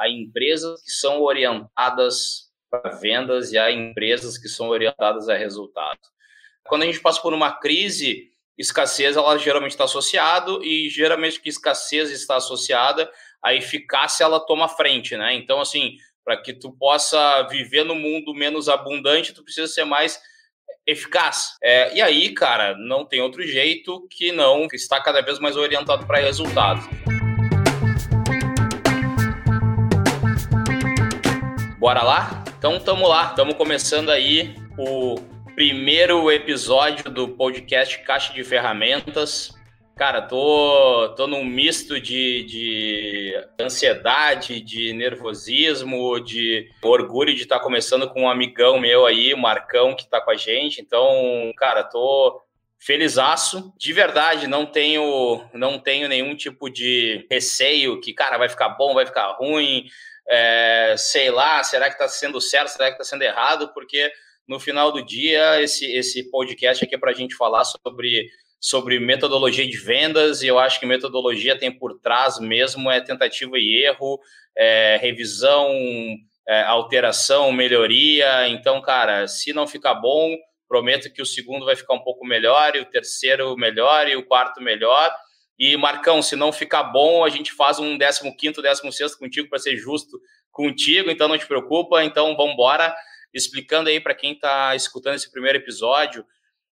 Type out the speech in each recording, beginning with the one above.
a empresas que são orientadas para vendas e a empresas que são orientadas a resultados. Quando a gente passa por uma crise, escassez ela geralmente está associado e geralmente que escassez está associada, a eficácia ela toma frente, né? Então assim, para que tu possa viver no mundo menos abundante, tu precisa ser mais eficaz. É, e aí, cara, não tem outro jeito que não estar cada vez mais orientado para resultados. Bora lá? Então tamo lá, estamos começando aí o primeiro episódio do podcast Caixa de Ferramentas. Cara, tô, tô num misto de, de ansiedade, de nervosismo, de orgulho de estar tá começando com um amigão meu aí, o Marcão, que está com a gente. Então, cara, tô felizaço. De verdade, não tenho, não tenho nenhum tipo de receio que, cara, vai ficar bom, vai ficar ruim. É, sei lá, será que está sendo certo, será que está sendo errado? Porque no final do dia, esse, esse podcast aqui é para a gente falar sobre, sobre metodologia de vendas, e eu acho que metodologia tem por trás mesmo é tentativa e erro, é, revisão, é, alteração, melhoria. Então, cara, se não ficar bom, prometo que o segundo vai ficar um pouco melhor, e o terceiro melhor, e o quarto melhor. E, Marcão, se não ficar bom, a gente faz um 15º, 16 contigo para ser justo contigo, então não te preocupa. Então, vamos embora explicando aí para quem está escutando esse primeiro episódio.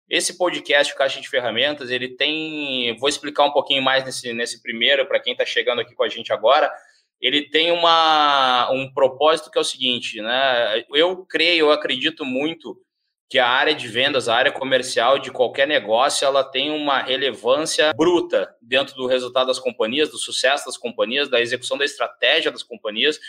Esse podcast, o Caixa de Ferramentas, ele tem. Vou explicar um pouquinho mais nesse, nesse primeiro, para quem está chegando aqui com a gente agora. Ele tem uma, um propósito que é o seguinte, né? Eu creio, eu acredito muito que a área de vendas, a área comercial de qualquer negócio, ela tem uma relevância bruta dentro do resultado das companhias, do sucesso das companhias, da execução da estratégia das companhias.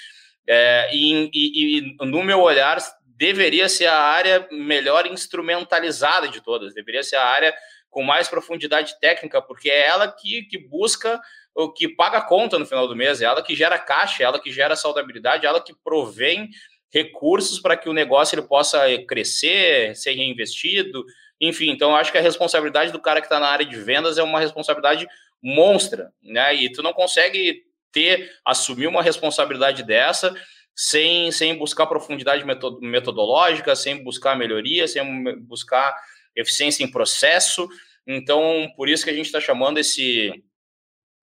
É, e, e, e, no meu olhar, deveria ser a área melhor instrumentalizada de todas, deveria ser a área com mais profundidade técnica, porque é ela que, que busca o que paga a conta no final do mês, é ela que gera caixa, é ela que gera saudabilidade, é ela que provém recursos para que o negócio ele possa crescer, ser reinvestido, enfim. Então, acho que a responsabilidade do cara que está na área de vendas é uma responsabilidade monstra, né? E tu não consegue ter, assumir uma responsabilidade dessa sem, sem buscar profundidade metodológica, sem buscar melhoria, sem buscar eficiência em processo. Então, por isso que a gente está chamando esse,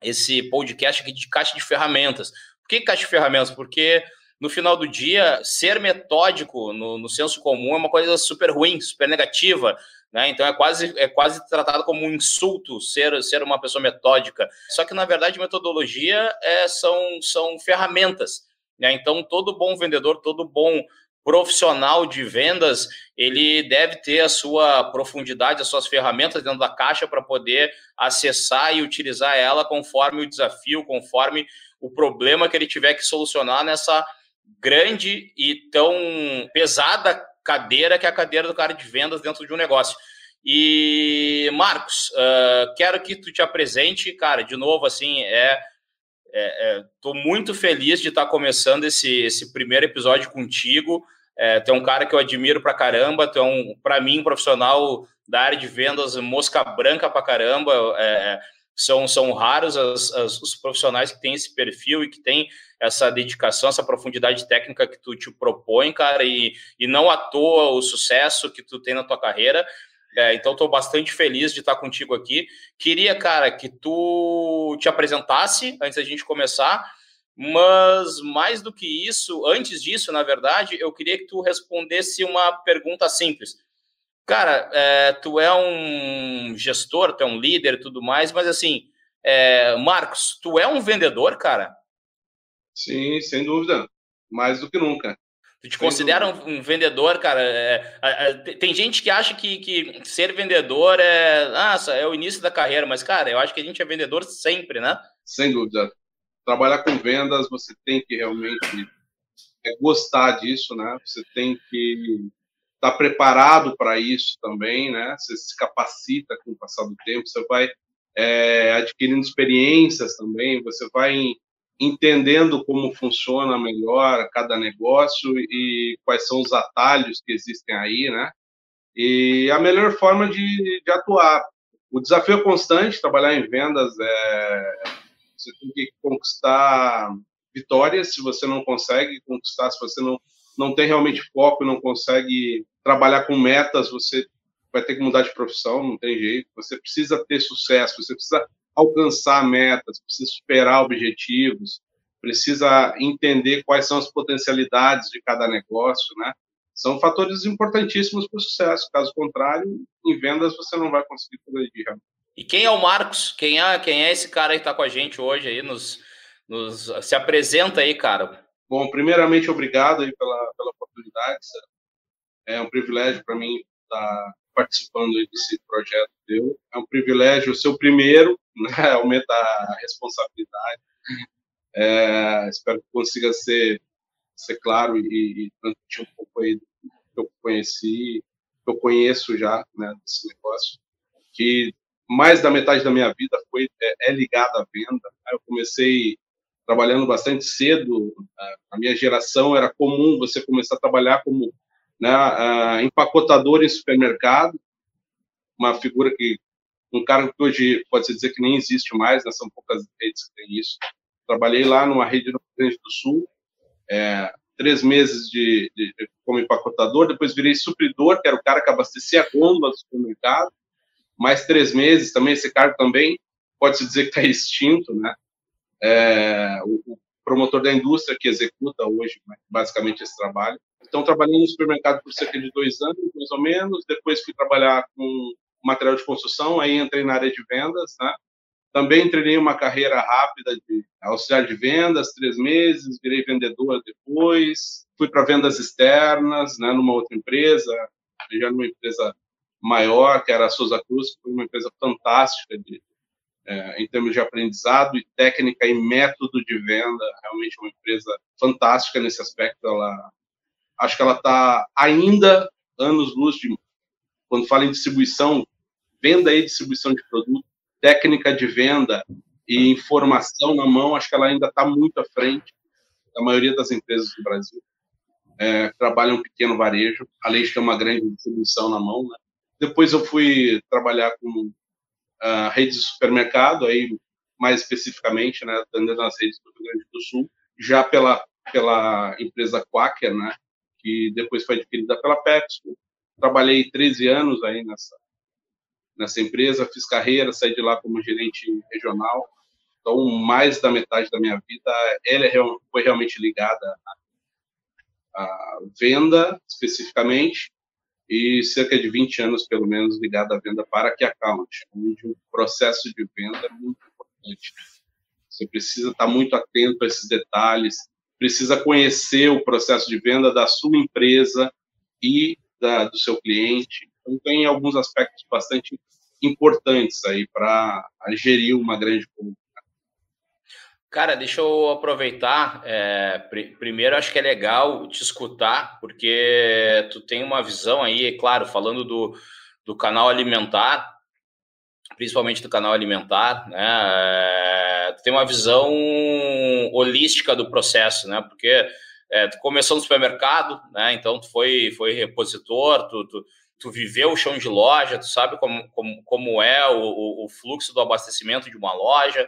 esse podcast aqui de caixa de ferramentas. Por que caixa de ferramentas? Porque no final do dia, ser metódico no, no senso comum é uma coisa super ruim, super negativa. Né? Então é quase, é quase tratado como um insulto ser, ser uma pessoa metódica. Só que, na verdade, metodologia é, são, são ferramentas. Né? Então, todo bom vendedor, todo bom profissional de vendas, ele deve ter a sua profundidade, as suas ferramentas dentro da caixa para poder acessar e utilizar ela conforme o desafio, conforme o problema que ele tiver que solucionar nessa grande e tão pesada cadeira que é a cadeira do cara de vendas dentro de um negócio. E Marcos, uh, quero que tu te apresente, cara, de novo, assim, é Estou é, é, muito feliz de estar tá começando esse, esse primeiro episódio contigo. É, tu é um cara que eu admiro pra caramba, tu é um, para mim, um profissional da área de vendas, mosca branca pra caramba. É, são, são raros as, as, os profissionais que têm esse perfil e que têm essa dedicação, essa profundidade técnica que tu te propõe, cara, e, e não à toa o sucesso que tu tem na tua carreira. É, então, estou bastante feliz de estar contigo aqui. Queria, cara, que tu te apresentasse antes da gente começar, mas mais do que isso, antes disso, na verdade, eu queria que tu respondesse uma pergunta simples. Cara, é, tu é um gestor, tu é um líder e tudo mais, mas assim, é, Marcos, tu é um vendedor, cara? Sim, sem dúvida. Mais do que nunca. Tu te considera um, um, vendedor, cara? É, é, é, tem gente que acha que, que ser vendedor é, nossa, é o início da carreira, mas, cara, eu acho que a gente é vendedor sempre, né? Sem dúvida. Trabalhar com vendas, você tem que realmente é, gostar disso, né? Você tem que estar tá preparado para isso também, né? Você se capacita com o passar do tempo, você vai é, adquirindo experiências também, você vai entendendo como funciona melhor cada negócio e quais são os atalhos que existem aí, né? E a melhor forma de, de atuar. O desafio é constante, trabalhar em vendas é você tem que conquistar vitórias se você não consegue conquistar, se você não, não tem realmente foco, não consegue trabalhar com metas, você vai ter que mudar de profissão, não tem jeito. Você precisa ter sucesso, você precisa alcançar metas, precisa superar objetivos, precisa entender quais são as potencialidades de cada negócio, né? São fatores importantíssimos para o sucesso. Caso contrário, em vendas você não vai conseguir progredir. E quem é o Marcos? Quem é, quem é esse cara aí que está com a gente hoje aí? Nos, nos, se apresenta aí, cara. Bom, primeiramente, obrigado aí pela, pela oportunidade. É um privilégio para mim estar participando desse projeto teu. É um privilégio ser o primeiro, né? aumenta a responsabilidade. É, espero que consiga ser, ser claro e, e transmitir um pouco aí do que eu conheci, que eu conheço já né, desse negócio, que mais da metade da minha vida foi é, é ligada à venda. Eu comecei trabalhando bastante cedo. A minha geração era comum você começar a trabalhar como né, empacotador em supermercado, uma figura que um cargo que hoje pode se dizer que nem existe mais, né, são poucas redes que têm isso. Trabalhei lá numa rede no Rio Grande do Sul, é, três meses de, de, como empacotador, depois virei supridor, que era o cara que abastecia a gôndola do supermercado, mais três meses também, esse cargo também pode-se dizer que está extinto, né? É, o, o, promotor da indústria que executa hoje, né, basicamente, esse trabalho. Então, trabalhei no supermercado por cerca de dois anos, mais ou menos, depois fui trabalhar com material de construção, aí entrei na área de vendas, né? Também treinei uma carreira rápida de auxiliar de vendas, três meses, virei vendedor depois, fui para vendas externas, né, numa outra empresa, já numa empresa maior, que era a Souza Cruz, que foi uma empresa fantástica de, é, em termos de aprendizado e técnica e método de venda, realmente uma empresa fantástica nesse aspecto. Ela, acho que ela está ainda anos luz de quando fala em distribuição, venda e distribuição de produto, técnica de venda e informação na mão, acho que ela ainda está muito à frente da maioria das empresas do Brasil. É, trabalham pequeno varejo, além de ter uma grande distribuição na mão, né? Depois eu fui trabalhar com uh, redes de supermercado, aí mais especificamente, né, atendendo nas redes do Rio Grande do Sul, já pela pela empresa Quaker, né, que depois foi adquirida pela Pepsi. Trabalhei 13 anos aí nessa nessa empresa, fiz carreira, saí de lá como gerente regional. Então, mais da metade da minha vida, ela é foi realmente ligada à, venda, especificamente, e cerca de 20 anos, pelo menos, ligado à venda para que account, onde o processo de venda é muito importante. Você precisa estar muito atento a esses detalhes, precisa conhecer o processo de venda da sua empresa e da, do seu cliente. Então, tem alguns aspectos bastante importantes aí para gerir uma grande compra. Cara, deixa eu aproveitar. É, pr primeiro, acho que é legal te escutar, porque tu tem uma visão aí, é claro, falando do, do canal alimentar, principalmente do canal alimentar, né? É, tu tem uma visão holística do processo, né? Porque é, tu começou no supermercado, né? Então tu foi, foi repositor, tu, tu, tu viveu o chão de loja, tu sabe como, como, como é o, o fluxo do abastecimento de uma loja,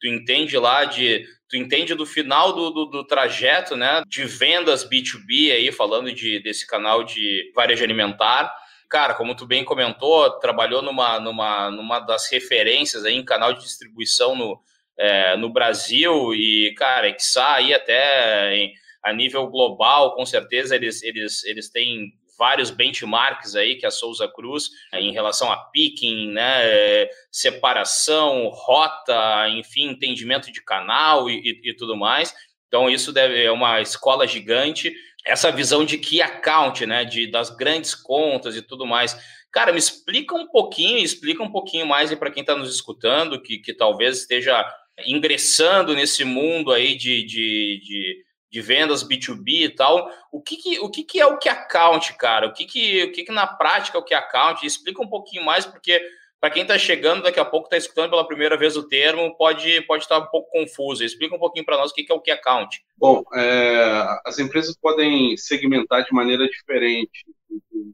tu entende lá de tu entende do final do, do, do, trajeto né de vendas B2B aí falando de desse canal de varejo alimentar. Cara como tu bem comentou trabalhou numa numa numa das referências aí em canal de distribuição no é, no Brasil e cara que sai até em, a nível global com certeza eles eles eles têm vários benchmarks aí que a Souza Cruz em relação a picking, né, separação, rota, enfim, entendimento de canal e, e, e tudo mais. Então isso deve é uma escola gigante. Essa visão de key account, né, de das grandes contas e tudo mais. Cara, me explica um pouquinho, explica um pouquinho mais para quem está nos escutando, que, que talvez esteja ingressando nesse mundo aí de, de, de de vendas B2B e tal. O que, que o que, que é o que account, cara? O que, que, o que, que na prática é o que account? Explica um pouquinho mais, porque para quem está chegando daqui a pouco, está escutando pela primeira vez o termo, pode, pode estar um pouco confuso. Explica um pouquinho para nós o que, que é o que account. Bom, é, as empresas podem segmentar de maneira diferente o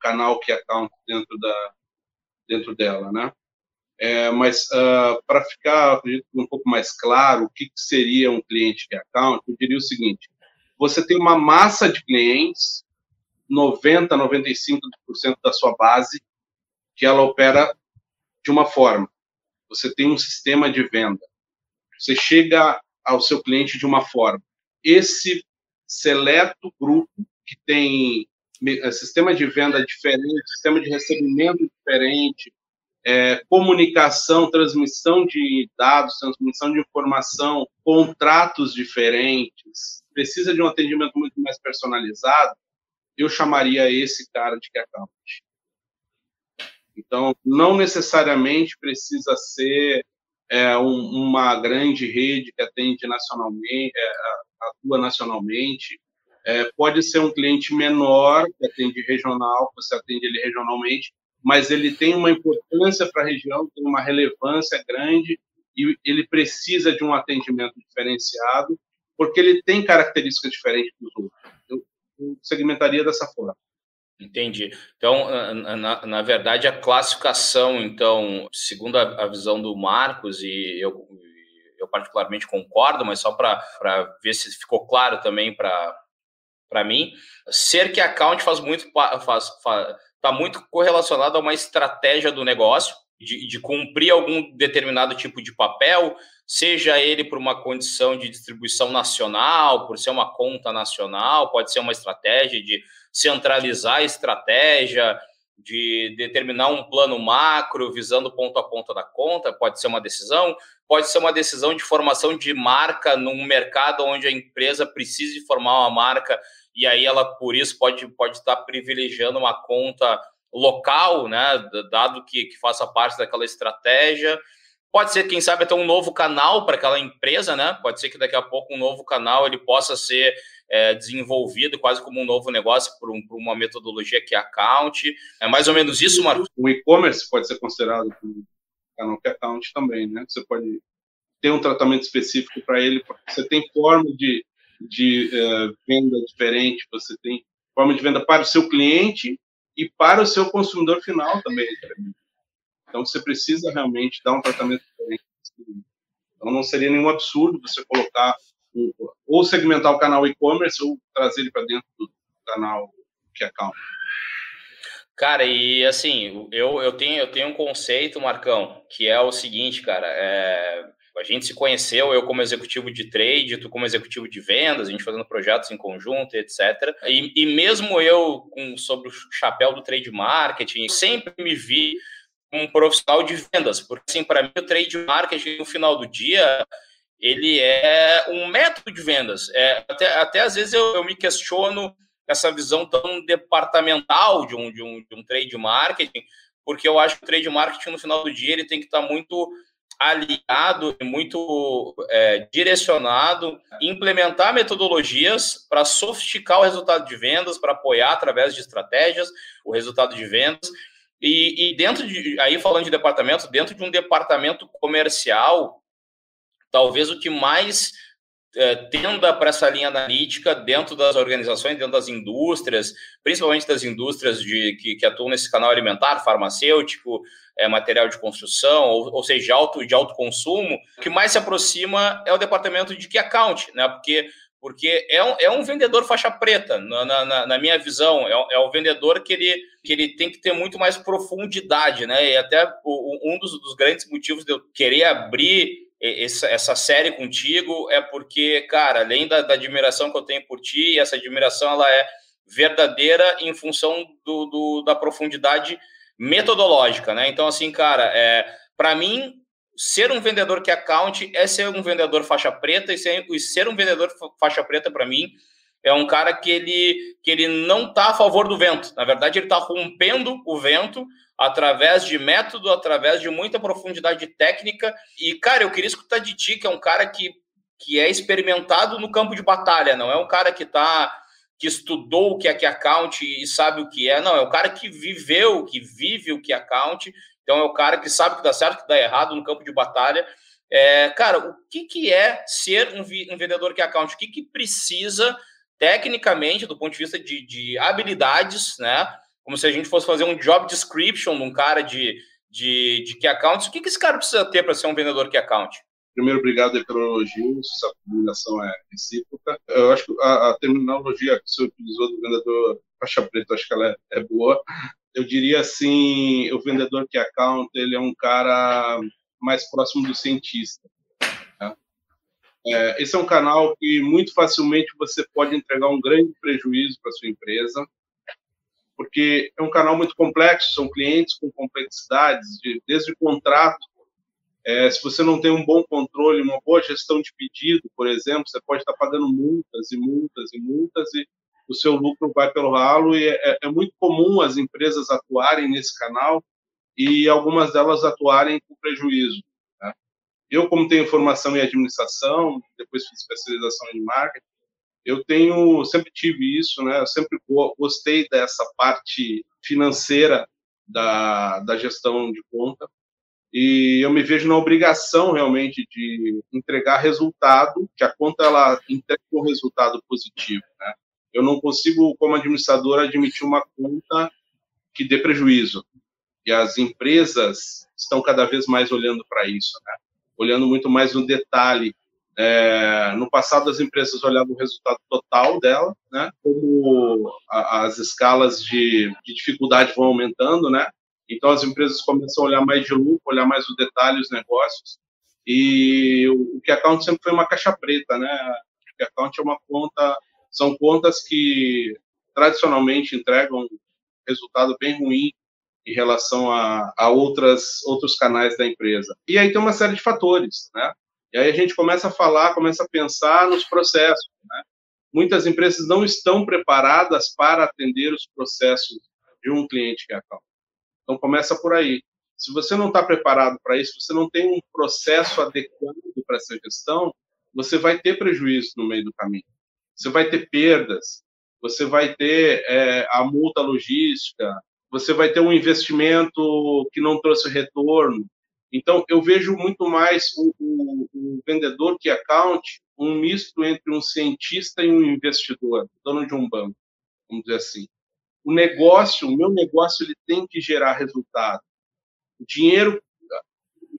canal que account dentro, da, dentro dela, né? É, mas uh, para ficar um pouco mais claro o que, que seria um cliente que account, eu diria o seguinte: você tem uma massa de clientes, 90, 95% da sua base, que ela opera de uma forma. Você tem um sistema de venda. Você chega ao seu cliente de uma forma. Esse seleto grupo que tem eh, sistema de venda diferente, sistema de recebimento diferente, é, comunicação, transmissão de dados, transmissão de informação, contratos diferentes, precisa de um atendimento muito mais personalizado, eu chamaria esse cara de key account. Então, não necessariamente precisa ser é, um, uma grande rede que atende nacionalmente, é, atua nacionalmente. É, pode ser um cliente menor que atende regional, você atende ele regionalmente, mas ele tem uma importância para a região, tem uma relevância grande e ele precisa de um atendimento diferenciado, porque ele tem características diferentes dos outros. Eu, segmentaria dessa forma. Entendi. Então, na, na verdade, a classificação, então, segundo a, a visão do Marcos, e eu, eu particularmente concordo, mas só para ver se ficou claro também para mim, ser que account faz muito faz, faz, está muito correlacionado a uma estratégia do negócio, de, de, cumprir algum determinado tipo de papel, seja ele por uma condição de distribuição nacional, por ser uma conta nacional, pode ser uma estratégia de centralizar a estratégia, de determinar um plano macro visando ponto a ponto da conta, pode ser uma decisão, pode ser uma decisão de formação de marca num mercado onde a empresa precise formar uma marca e aí ela por isso pode pode estar privilegiando uma conta local, né, dado que, que faça parte daquela estratégia. Pode ser, quem sabe, até um novo canal para aquela empresa, né? Pode ser que daqui a pouco um novo canal ele possa ser é, desenvolvido quase como um novo negócio por, um, por, uma metodologia que é account. É mais ou menos isso, Marcos? O e-commerce pode ser considerado canal é account também, né? Você pode ter um tratamento específico para ele, você tem forma de, de uh, venda diferente, você tem forma de venda para o seu cliente e para o seu consumidor final também é Então, você precisa realmente dar um tratamento diferente. Então, não seria nenhum absurdo você colocar ou segmentar o canal e-commerce ou trazer ele para dentro do canal que account. Cara, e assim, eu, eu, tenho, eu tenho um conceito, Marcão, que é o seguinte, cara, é, a gente se conheceu, eu como executivo de trade, tu como executivo de vendas, a gente fazendo projetos em conjunto, etc. E, e mesmo eu, com, sobre o chapéu do trade marketing, sempre me vi um profissional de vendas, porque assim, para mim o trade marketing no final do dia ele é um método de vendas. É, até, até às vezes eu, eu me questiono essa visão tão departamental de um, de, um, de um trade marketing, porque eu acho que o trade marketing, no final do dia, ele tem que estar muito aliado e muito é, direcionado implementar metodologias para sofisticar o resultado de vendas, para apoiar através de estratégias o resultado de vendas. E, e dentro de, aí falando de departamento, dentro de um departamento comercial, talvez o que mais é, tenda para essa linha analítica dentro das organizações, dentro das indústrias, principalmente das indústrias de, que, que atuam nesse canal alimentar, farmacêutico, é, material de construção, ou, ou seja, de alto, de alto consumo, o que mais se aproxima é o departamento de key account, né? Porque porque é um, é um vendedor faixa preta, na, na, na minha visão, é, é o vendedor que ele, que ele tem que ter muito mais profundidade, né? E até o, um dos, dos grandes motivos de eu querer abrir essa, série contigo é porque, cara, além da, da, admiração que eu tenho por ti, essa admiração ela é verdadeira em função do, do da profundidade metodológica, né? Então, assim, cara, é, para mim, ser um vendedor que account é ser um vendedor faixa preta e ser, e ser um vendedor faixa preta para mim é um cara que ele que ele não está a favor do vento. Na verdade, ele está rompendo o vento através de método, através de muita profundidade técnica. E, cara, eu queria escutar de ti, que é um cara que, que é experimentado no campo de batalha, não é um cara que tá que estudou o que é que account e sabe o que é, não, é o cara que viveu, que vive o que é account, então é o cara que sabe que dá certo, que dá errado no campo de batalha. É, cara, o que, que é ser um, um vendedor que é account? O que, que precisa tecnicamente, do ponto de vista de, de habilidades, né? como se a gente fosse fazer um job description de um cara de, de, de Key Accounts. O que, que esse cara precisa ter para ser um vendedor Key Account? Primeiro, obrigado pelo elogio, essa comunicação é recíproca. Eu acho que a, a terminologia que você utilizou do vendedor faixa preta, acho que ela é, é, boa. Eu diria assim, o vendedor que account, ele é um cara mais próximo do cientista. É, esse é um canal que muito facilmente você pode entregar um grande prejuízo para sua empresa, porque é um canal muito complexo, são clientes com complexidades, de, desde contrato é, se você não tem um bom controle, uma boa gestão de pedido, por exemplo, você pode estar pagando multas e multas e multas e o seu lucro vai pelo ralo. E é, é muito comum as empresas atuarem nesse canal e algumas delas atuarem com prejuízo. Eu, como tenho formação em administração, depois fiz especialização em marketing, eu tenho sempre tive isso, né? Eu sempre gostei dessa parte financeira da, da gestão de conta e eu me vejo na obrigação realmente de entregar resultado, que a conta ela entrega um resultado positivo, né? Eu não consigo, como administrador, admitir uma conta que dê prejuízo. E as empresas estão cada vez mais olhando para isso, né? Olhando muito mais no detalhe. É, no passado, as empresas olhavam o resultado total dela, né? Como a, as escalas de, de dificuldade vão aumentando, né? Então, as empresas começam a olhar mais de lucro, olhar mais o detalhe, os negócios. E o que account sempre foi uma caixa preta, né? O que account é uma conta, são contas que tradicionalmente entregam resultado bem ruim em relação a, a outras outros canais da empresa. E aí tem uma série de fatores, né? E aí a gente começa a falar, começa a pensar nos processos, né? Muitas empresas não estão preparadas para atender os processos de um cliente que é account. Então começa por aí. Se você não está preparado para isso, você não tem um processo adequado para essa gestão, você vai ter prejuízo no meio do caminho. Você vai ter perdas, você vai ter é, a multa logística, você vai ter um investimento que não trouxe retorno. Então, eu vejo muito mais o, o, o vendedor que account um misto entre um cientista e um investidor, dono de um banco, vamos dizer assim o negócio, o meu negócio, ele tem que gerar resultado. O dinheiro,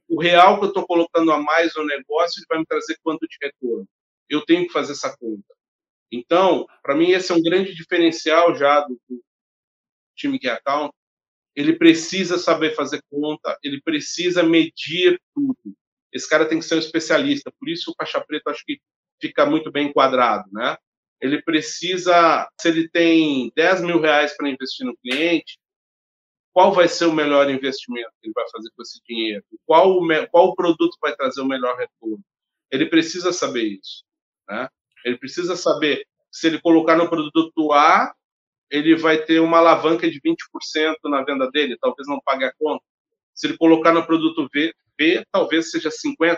o real que eu estou colocando a mais no negócio, ele vai me trazer quanto de retorno. Eu tenho que fazer essa conta. Então, para mim, esse é um grande diferencial já do, do time que é account. Ele precisa saber fazer conta, ele precisa medir tudo. Esse cara tem que ser um especialista. Por isso, o Caixa Preta acho que fica muito bem enquadrado, né? ele precisa, se ele tem 10 mil reais para investir no cliente, qual vai ser o melhor investimento que ele vai fazer com esse dinheiro? Qual o, qual produto vai trazer o melhor retorno? Ele precisa saber isso. Né? Ele precisa saber se ele colocar no produto A, ele vai ter uma alavanca de 20% na venda dele, talvez não pague a conta. Se ele colocar no produto B, B talvez seja 50%.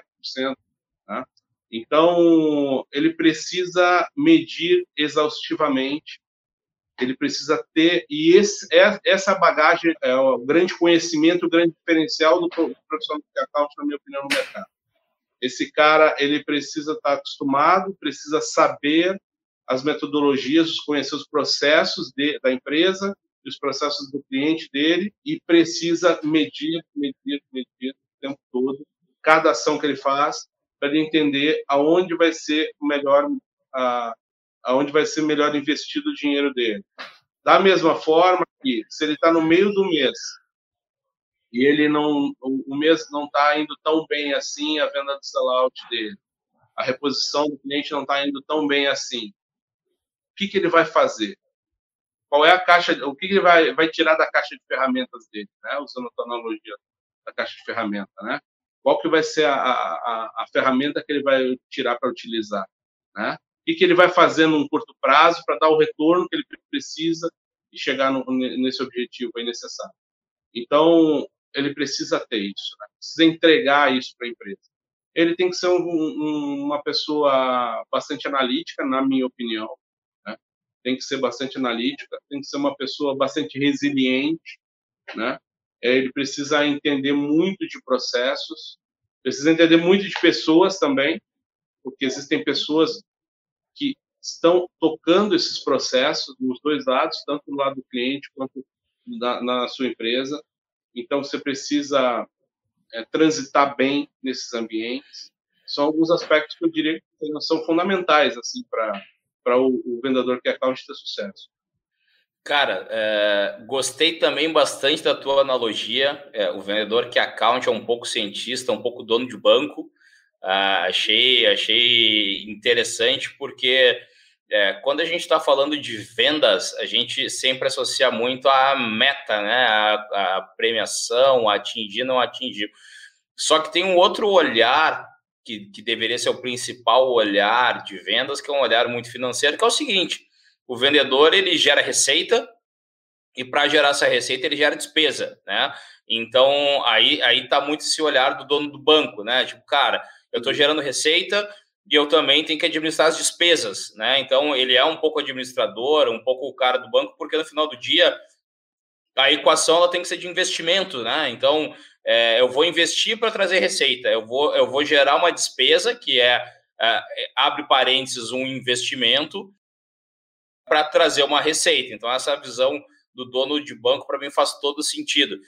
Né? Então, ele precisa medir exaustivamente, ele precisa ter, e esse, é, essa bagagem é o grande conhecimento, o grande diferencial do profissional de account, na minha opinião, no mercado. Esse cara, ele precisa estar acostumado, precisa saber as metodologias, conhecer os processos de, da empresa, os processos do cliente dele, e precisa medir, medir, medir o tempo todo, cada ação que ele faz, para ele entender aonde vai ser o melhor, a, aonde vai ser melhor investido o dinheiro dele. Da mesma forma que, se ele está no meio do mês e ele não, o mês não está indo tão bem assim, a venda do sellout dele, a reposição do cliente não está indo tão bem assim, que, que ele vai fazer? Qual é a caixa, o que, que ele vai, vai tirar da caixa de ferramentas dele, né? usando a analogia da caixa de ferramenta, né? qual que vai ser a, a, a ferramenta que ele vai tirar para utilizar, né? O que, ele vai fazer num curto prazo para dar o retorno que ele precisa e chegar no, nesse objetivo aí necessário. Então, ele precisa ter isso, né? precisa entregar isso para a empresa. Ele tem que ser um, um, uma pessoa bastante analítica, na minha opinião? Tem que ser bastante analítica, tem que ser uma pessoa bastante resiliente, né? É, ele precisa entender muito de processos, precisa entender muito de pessoas também, porque existem pessoas que estão tocando esses processos nos dois lados, tanto do lado do cliente quanto na, sua empresa. então você precisa é, transitar bem nesses ambientes. São alguns aspectos que eu diria que são fundamentais assim para o, o vendedor que é account ter sucesso. Cara, é, gostei também bastante da tua analogia. É, o vendedor que account é um pouco cientista, um pouco dono de banco. Ah, achei, achei interessante porque é, quando a gente está falando de vendas, a gente sempre associa muito a meta, né? A, a premiação, a atingir, não atingir. Só que tem um outro olhar que, que deveria ser o principal olhar de vendas, que é um olhar muito financeiro, que é o seguinte: o vendedor ele gera receita e para gerar essa receita ele gera despesa, né? Então aí aí tá muito esse olhar do dono do banco, né? Tipo, cara, eu estou gerando receita e eu também tenho que administrar as despesas, né? Então ele é um pouco administrador, um pouco o cara do banco, porque no final do dia a equação ela tem que ser de investimento, né? Então é, eu vou investir para trazer receita, eu vou eu vou gerar uma despesa que é, é abre parênteses um investimento para trazer uma receita. Então essa visão do dono de banco para mim faz todo sentido.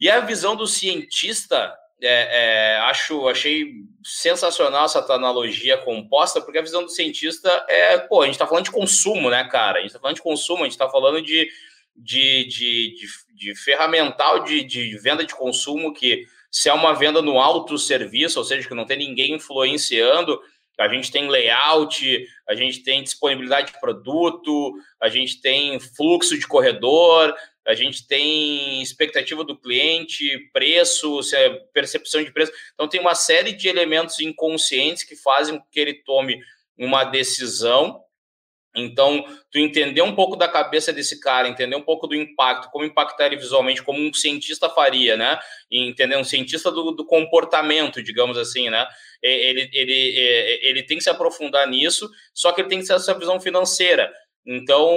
E a visão do cientista é, é, acho, achei sensacional essa analogia composta, porque a visão do cientista é, pô, a gente está falando de consumo, né, cara? A gente está falando de consumo, a gente está falando de, de, de, de, de ferramental de, de venda de consumo que se é uma venda no alto serviço, ou seja, que não tem ninguém influenciando, a gente tem layout, a gente tem disponibilidade de produto, a gente tem fluxo de corredor, a gente tem expectativa do cliente, preço, é percepção de preço. Então, tem uma série de elementos inconscientes que fazem com que ele tome uma decisão. Então, tu entender um pouco da cabeça desse cara, entender um pouco do impacto, como impactar ele visualmente, como um cientista faria, né? E entender um cientista do, do comportamento, digamos assim, né? Ele, ele, ele, tem que se aprofundar nisso, só que ele tem que ter essa visão financeira. Então,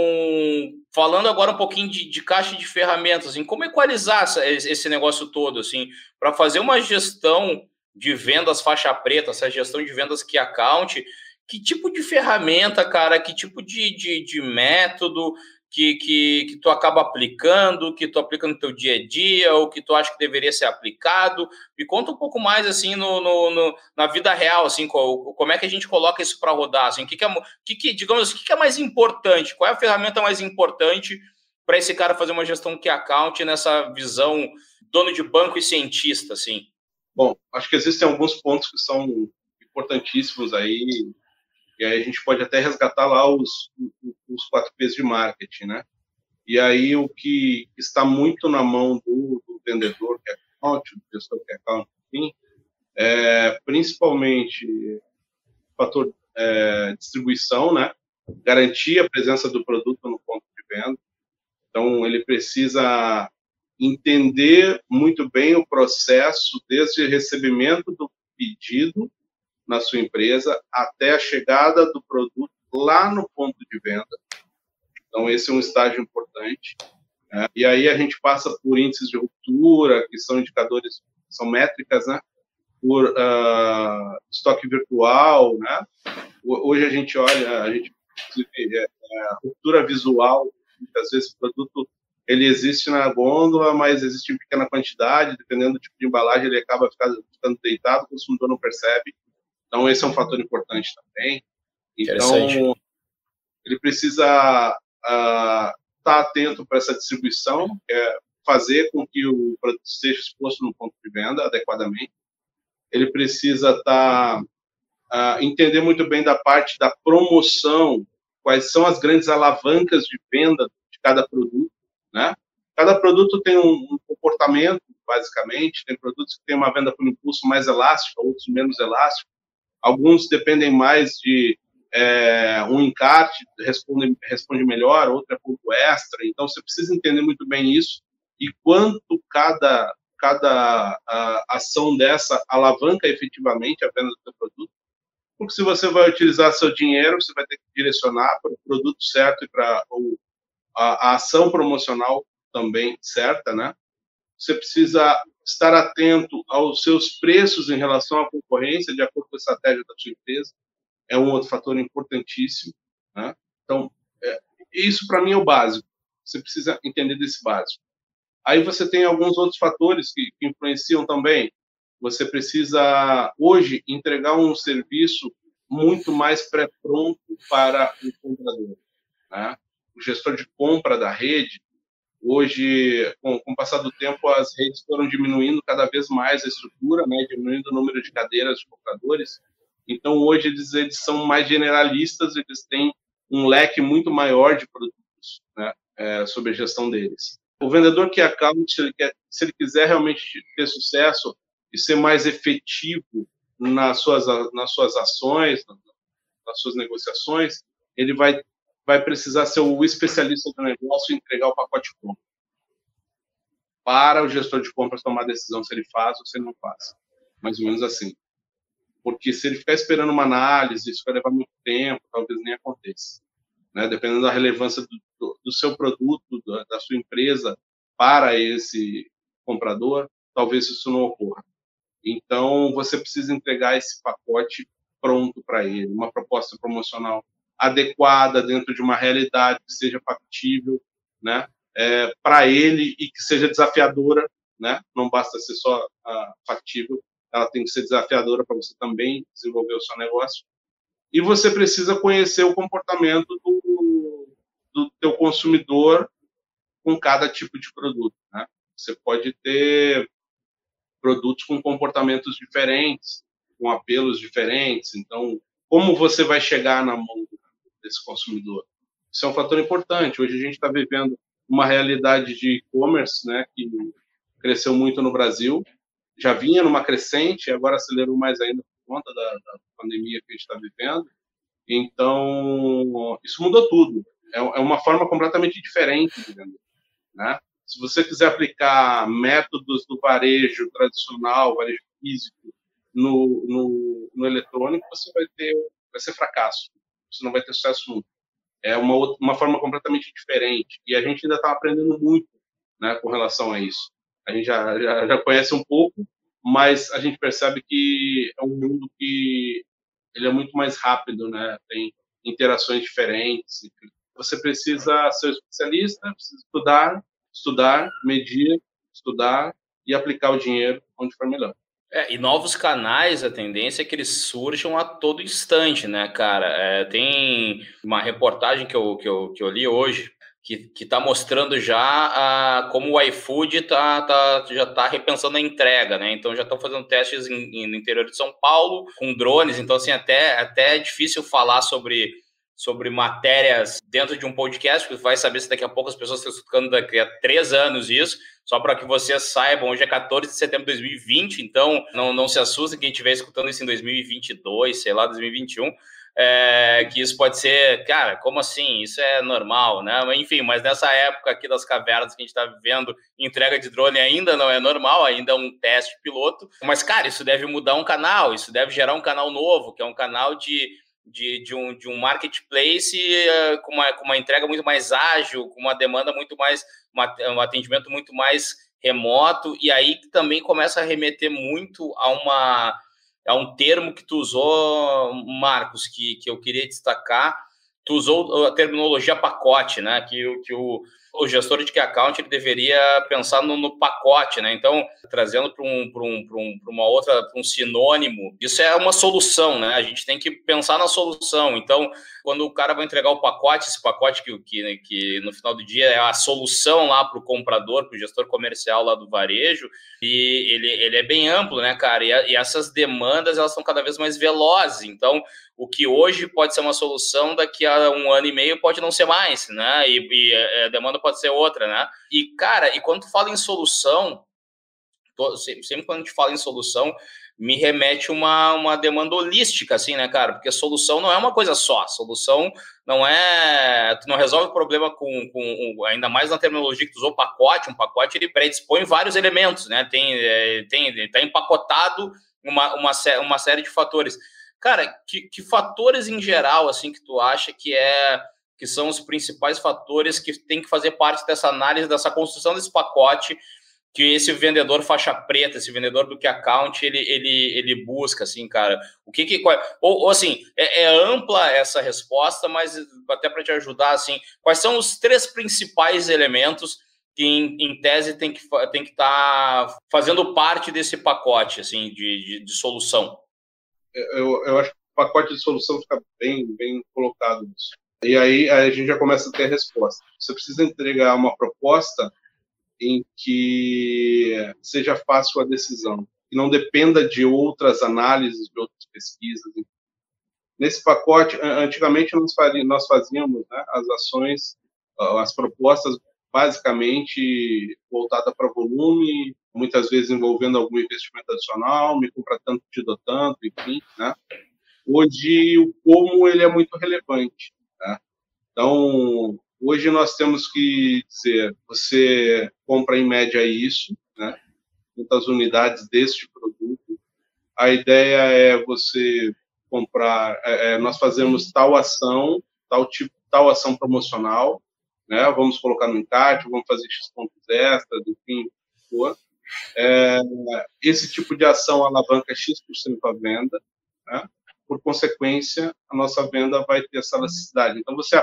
falando agora um pouquinho de, de caixa de ferramentas, em como equalizar essa, esse negócio todo, assim, para fazer uma gestão de vendas faixa preta, essa gestão de vendas que account, que tipo de ferramenta, cara, que tipo de, de, de método que, que, que tu acaba aplicando, que tu aplica no teu dia a dia, ou que tu acha que deveria ser aplicado. Me conta um pouco mais, assim, no, no, no na vida real, assim, como, como é que a gente coloca isso para rodar, assim, o que, que, é, que, que digamos assim, o que, que é mais importante, qual é a ferramenta mais importante para esse cara fazer uma gestão que account nessa visão dono de banco e cientista, assim? Bom, acho que existem alguns pontos que são importantíssimos aí e aí a gente pode até resgatar lá os, os quatro P's de marketing, né? E aí o que está muito na mão do, do vendedor, que é account, do gestor que é account, enfim, é principalmente fator é, distribuição, né? Garantir a presença do produto no ponto de venda. Então, ele precisa entender muito bem o processo desde recebimento do pedido na sua empresa até a chegada do produto lá no ponto de venda. Então, esse é um estágio importante. Né? E aí a gente passa por índices de ruptura, que são indicadores, são métricas, né? Por uh, estoque virtual, né? Hoje a gente olha, a gente é, é, ruptura visual, muitas vezes o produto ele existe na gôndola, mas existe em pequena quantidade, dependendo do tipo de embalagem, ele acaba ficando, ficando deitado, o consumidor não percebe. Então, esse é um fator importante também. Então, ele precisa estar uh, tá atento para essa distribuição, é fazer com que o produto esteja exposto no ponto de venda adequadamente. Ele precisa estar tá, uh, entender muito bem da parte da promoção, quais são as grandes alavancas de venda de cada produto, né? Cada produto tem um, um comportamento, basicamente. Tem produtos que têm uma venda por impulso mais elástica, outros menos elástica. Alguns dependem mais de é, um encarte, responde, responde melhor, outro é ponto extra. Então, você precisa entender muito bem isso e quanto cada, cada a, ação dessa alavanca efetivamente a venda do seu produto. Porque se você vai utilizar seu dinheiro, você vai ter que direcionar para o produto certo e para a, a ação promocional também certa, né? Você precisa estar atento aos seus preços em relação à concorrência, de acordo com a estratégia da sua empresa, é um outro fator importantíssimo. Né? Então, é, isso para mim é o básico. Você precisa entender desse básico. Aí você tem alguns outros fatores que, que influenciam também. Você precisa, hoje, entregar um serviço muito mais pré-pronto para o comprador. Né? O gestor de compra da rede, hoje, com, com o passar do tempo, as redes foram diminuindo cada vez mais a estrutura, né? diminuindo o número de cadeiras de compradores. Então, hoje, eles, eles são mais generalistas, eles têm um leque muito maior de produtos né? É, sobre a gestão deles. O vendedor que account, se ele, quer, se ele quiser realmente ter sucesso e ser mais efetivo nas suas, nas suas ações, nas suas negociações, ele vai, vai precisar ser o especialista do negócio e entregar o pacote pronto. Para o gestor de compras tomar a decisão se ele faz ou se ele não faz. Mais ou menos assim. Porque se ele ficar esperando uma análise, isso vai levar muito tempo, talvez nem aconteça. Né? Dependendo da relevância do, do, do seu produto, da sua empresa para esse comprador, talvez isso não ocorra. Então, você precisa entregar esse pacote pronto para ele, uma proposta promocional adequada dentro de uma realidade que seja factível, né, é, para ele e que seja desafiadora, né? Não basta ser só uh, factível, ela tem que ser desafiadora para você também desenvolver o seu negócio. E você precisa conhecer o comportamento do, do teu consumidor com cada tipo de produto, né? Você pode ter produtos com comportamentos diferentes, com apelos diferentes. Então, como você vai chegar na mão desse consumidor? Isso é um fator importante. Hoje a gente está vivendo uma realidade de e-commerce, né, que cresceu muito no Brasil, já vinha numa crescente, agora acelerou mais ainda por conta da, da pandemia que a gente está vivendo. Então, isso mudou tudo. É, é uma forma completamente diferente de vender, né? Se você quiser aplicar métodos do varejo tradicional, varejo físico, no, no, no eletrônico, você vai ter vai ser fracasso. Você não vai ter sucesso. É uma, outra, uma forma completamente diferente. E a gente ainda está aprendendo muito né, com relação a isso. A gente já, já, já conhece um pouco, mas a gente percebe que é um mundo que ele é muito mais rápido, né? Tem interações diferentes. Você precisa ser especialista, precisa estudar, estudar, medir, estudar e aplicar o dinheiro onde for melhor. É, e novos canais, a tendência é que eles surjam a todo instante, né, cara? É, tem uma reportagem que eu, que eu, que eu li hoje que está mostrando já a, como o iFood tá, tá, já está repensando a entrega, né? Então já estão fazendo testes em, em, no interior de São Paulo com drones. Então, assim, até, até é difícil falar sobre sobre matérias dentro de um podcast, porque vai saber se daqui a pouco as pessoas estão escutando daqui a três anos isso, só para que vocês saibam, hoje é 14 de setembro de 2020, então não, não se assustem quem estiver escutando isso em 2022, sei lá, 2021, é, que isso pode ser, cara, como assim? Isso é normal, né? Enfim, mas nessa época aqui das cavernas que a gente está vivendo, entrega de drone ainda não é normal, ainda é um teste piloto. Mas, cara, isso deve mudar um canal, isso deve gerar um canal novo, que é um canal de de, de, um, de um marketplace uh, com, uma, com uma entrega muito mais ágil, com uma demanda muito mais, uma, um atendimento muito mais remoto, e aí também começa a remeter muito a uma a um termo que tu usou, Marcos, que, que eu queria destacar. Tu usou a terminologia pacote, né? Que, que o, o gestor de key account ele deveria pensar no, no pacote, né? Então, trazendo para um, um, um, uma outra, um sinônimo, isso é uma solução, né? A gente tem que pensar na solução. Então, quando o cara vai entregar o pacote, esse pacote que, que, que no final do dia é a solução lá para o comprador, para o gestor comercial lá do varejo, e ele, ele é bem amplo, né, cara? E, a, e essas demandas elas são cada vez mais velozes. Então, o que hoje pode ser uma solução, daqui a um ano e meio pode não ser mais, né? E, e é, a demanda pode ser outra, né? E, cara, e quando tu fala em solução, sempre quando a gente fala em solução, me remete uma, uma demanda holística, assim, né, cara? Porque solução não é uma coisa só. Solução não é. Tu não resolve o problema com, com. Ainda mais na terminologia que tu usou pacote. Um pacote ele predispõe vários elementos, né? Tem, é, tem, tá empacotado uma, uma, uma série de fatores. Cara, que, que fatores em geral, assim, que tu acha que é que são os principais fatores que tem que fazer parte dessa análise, dessa construção desse pacote que esse vendedor faixa preta, esse vendedor do que account, ele, ele, ele busca, assim, cara. O que que. Qual, ou, ou, assim, é, é, ampla essa resposta, mas até para te ajudar, assim, quais são os três principais elementos que em, em tese tem que tem que estar tá fazendo parte desse pacote assim de, de, de solução. Eu, eu acho que o pacote de solução fica bem bem colocado nisso. E aí, aí a gente já começa a ter a resposta. Você precisa entregar uma proposta em que seja fácil a decisão, que não dependa de outras análises, de outras pesquisas. Nesse pacote, antigamente nós fazíamos né, as ações, as propostas basicamente voltada para volume, muitas vezes envolvendo algum investimento adicional, me compra tanto, te dou tanto, enfim, né? Hoje o como ele é muito relevante? Então, hoje nós temos que dizer, você compra em média isso, né? Quantas unidades deste produto? A ideia é você comprar, é, é nós fazemos tal ação, tal tipo, tal ação promocional, né? Vamos colocar no encarte, vamos fazer X pontos extras, enfim, for. É, esse tipo de ação alavanca X% a venda, né? por consequência, a nossa venda vai ter essa elasticidade. Então, você,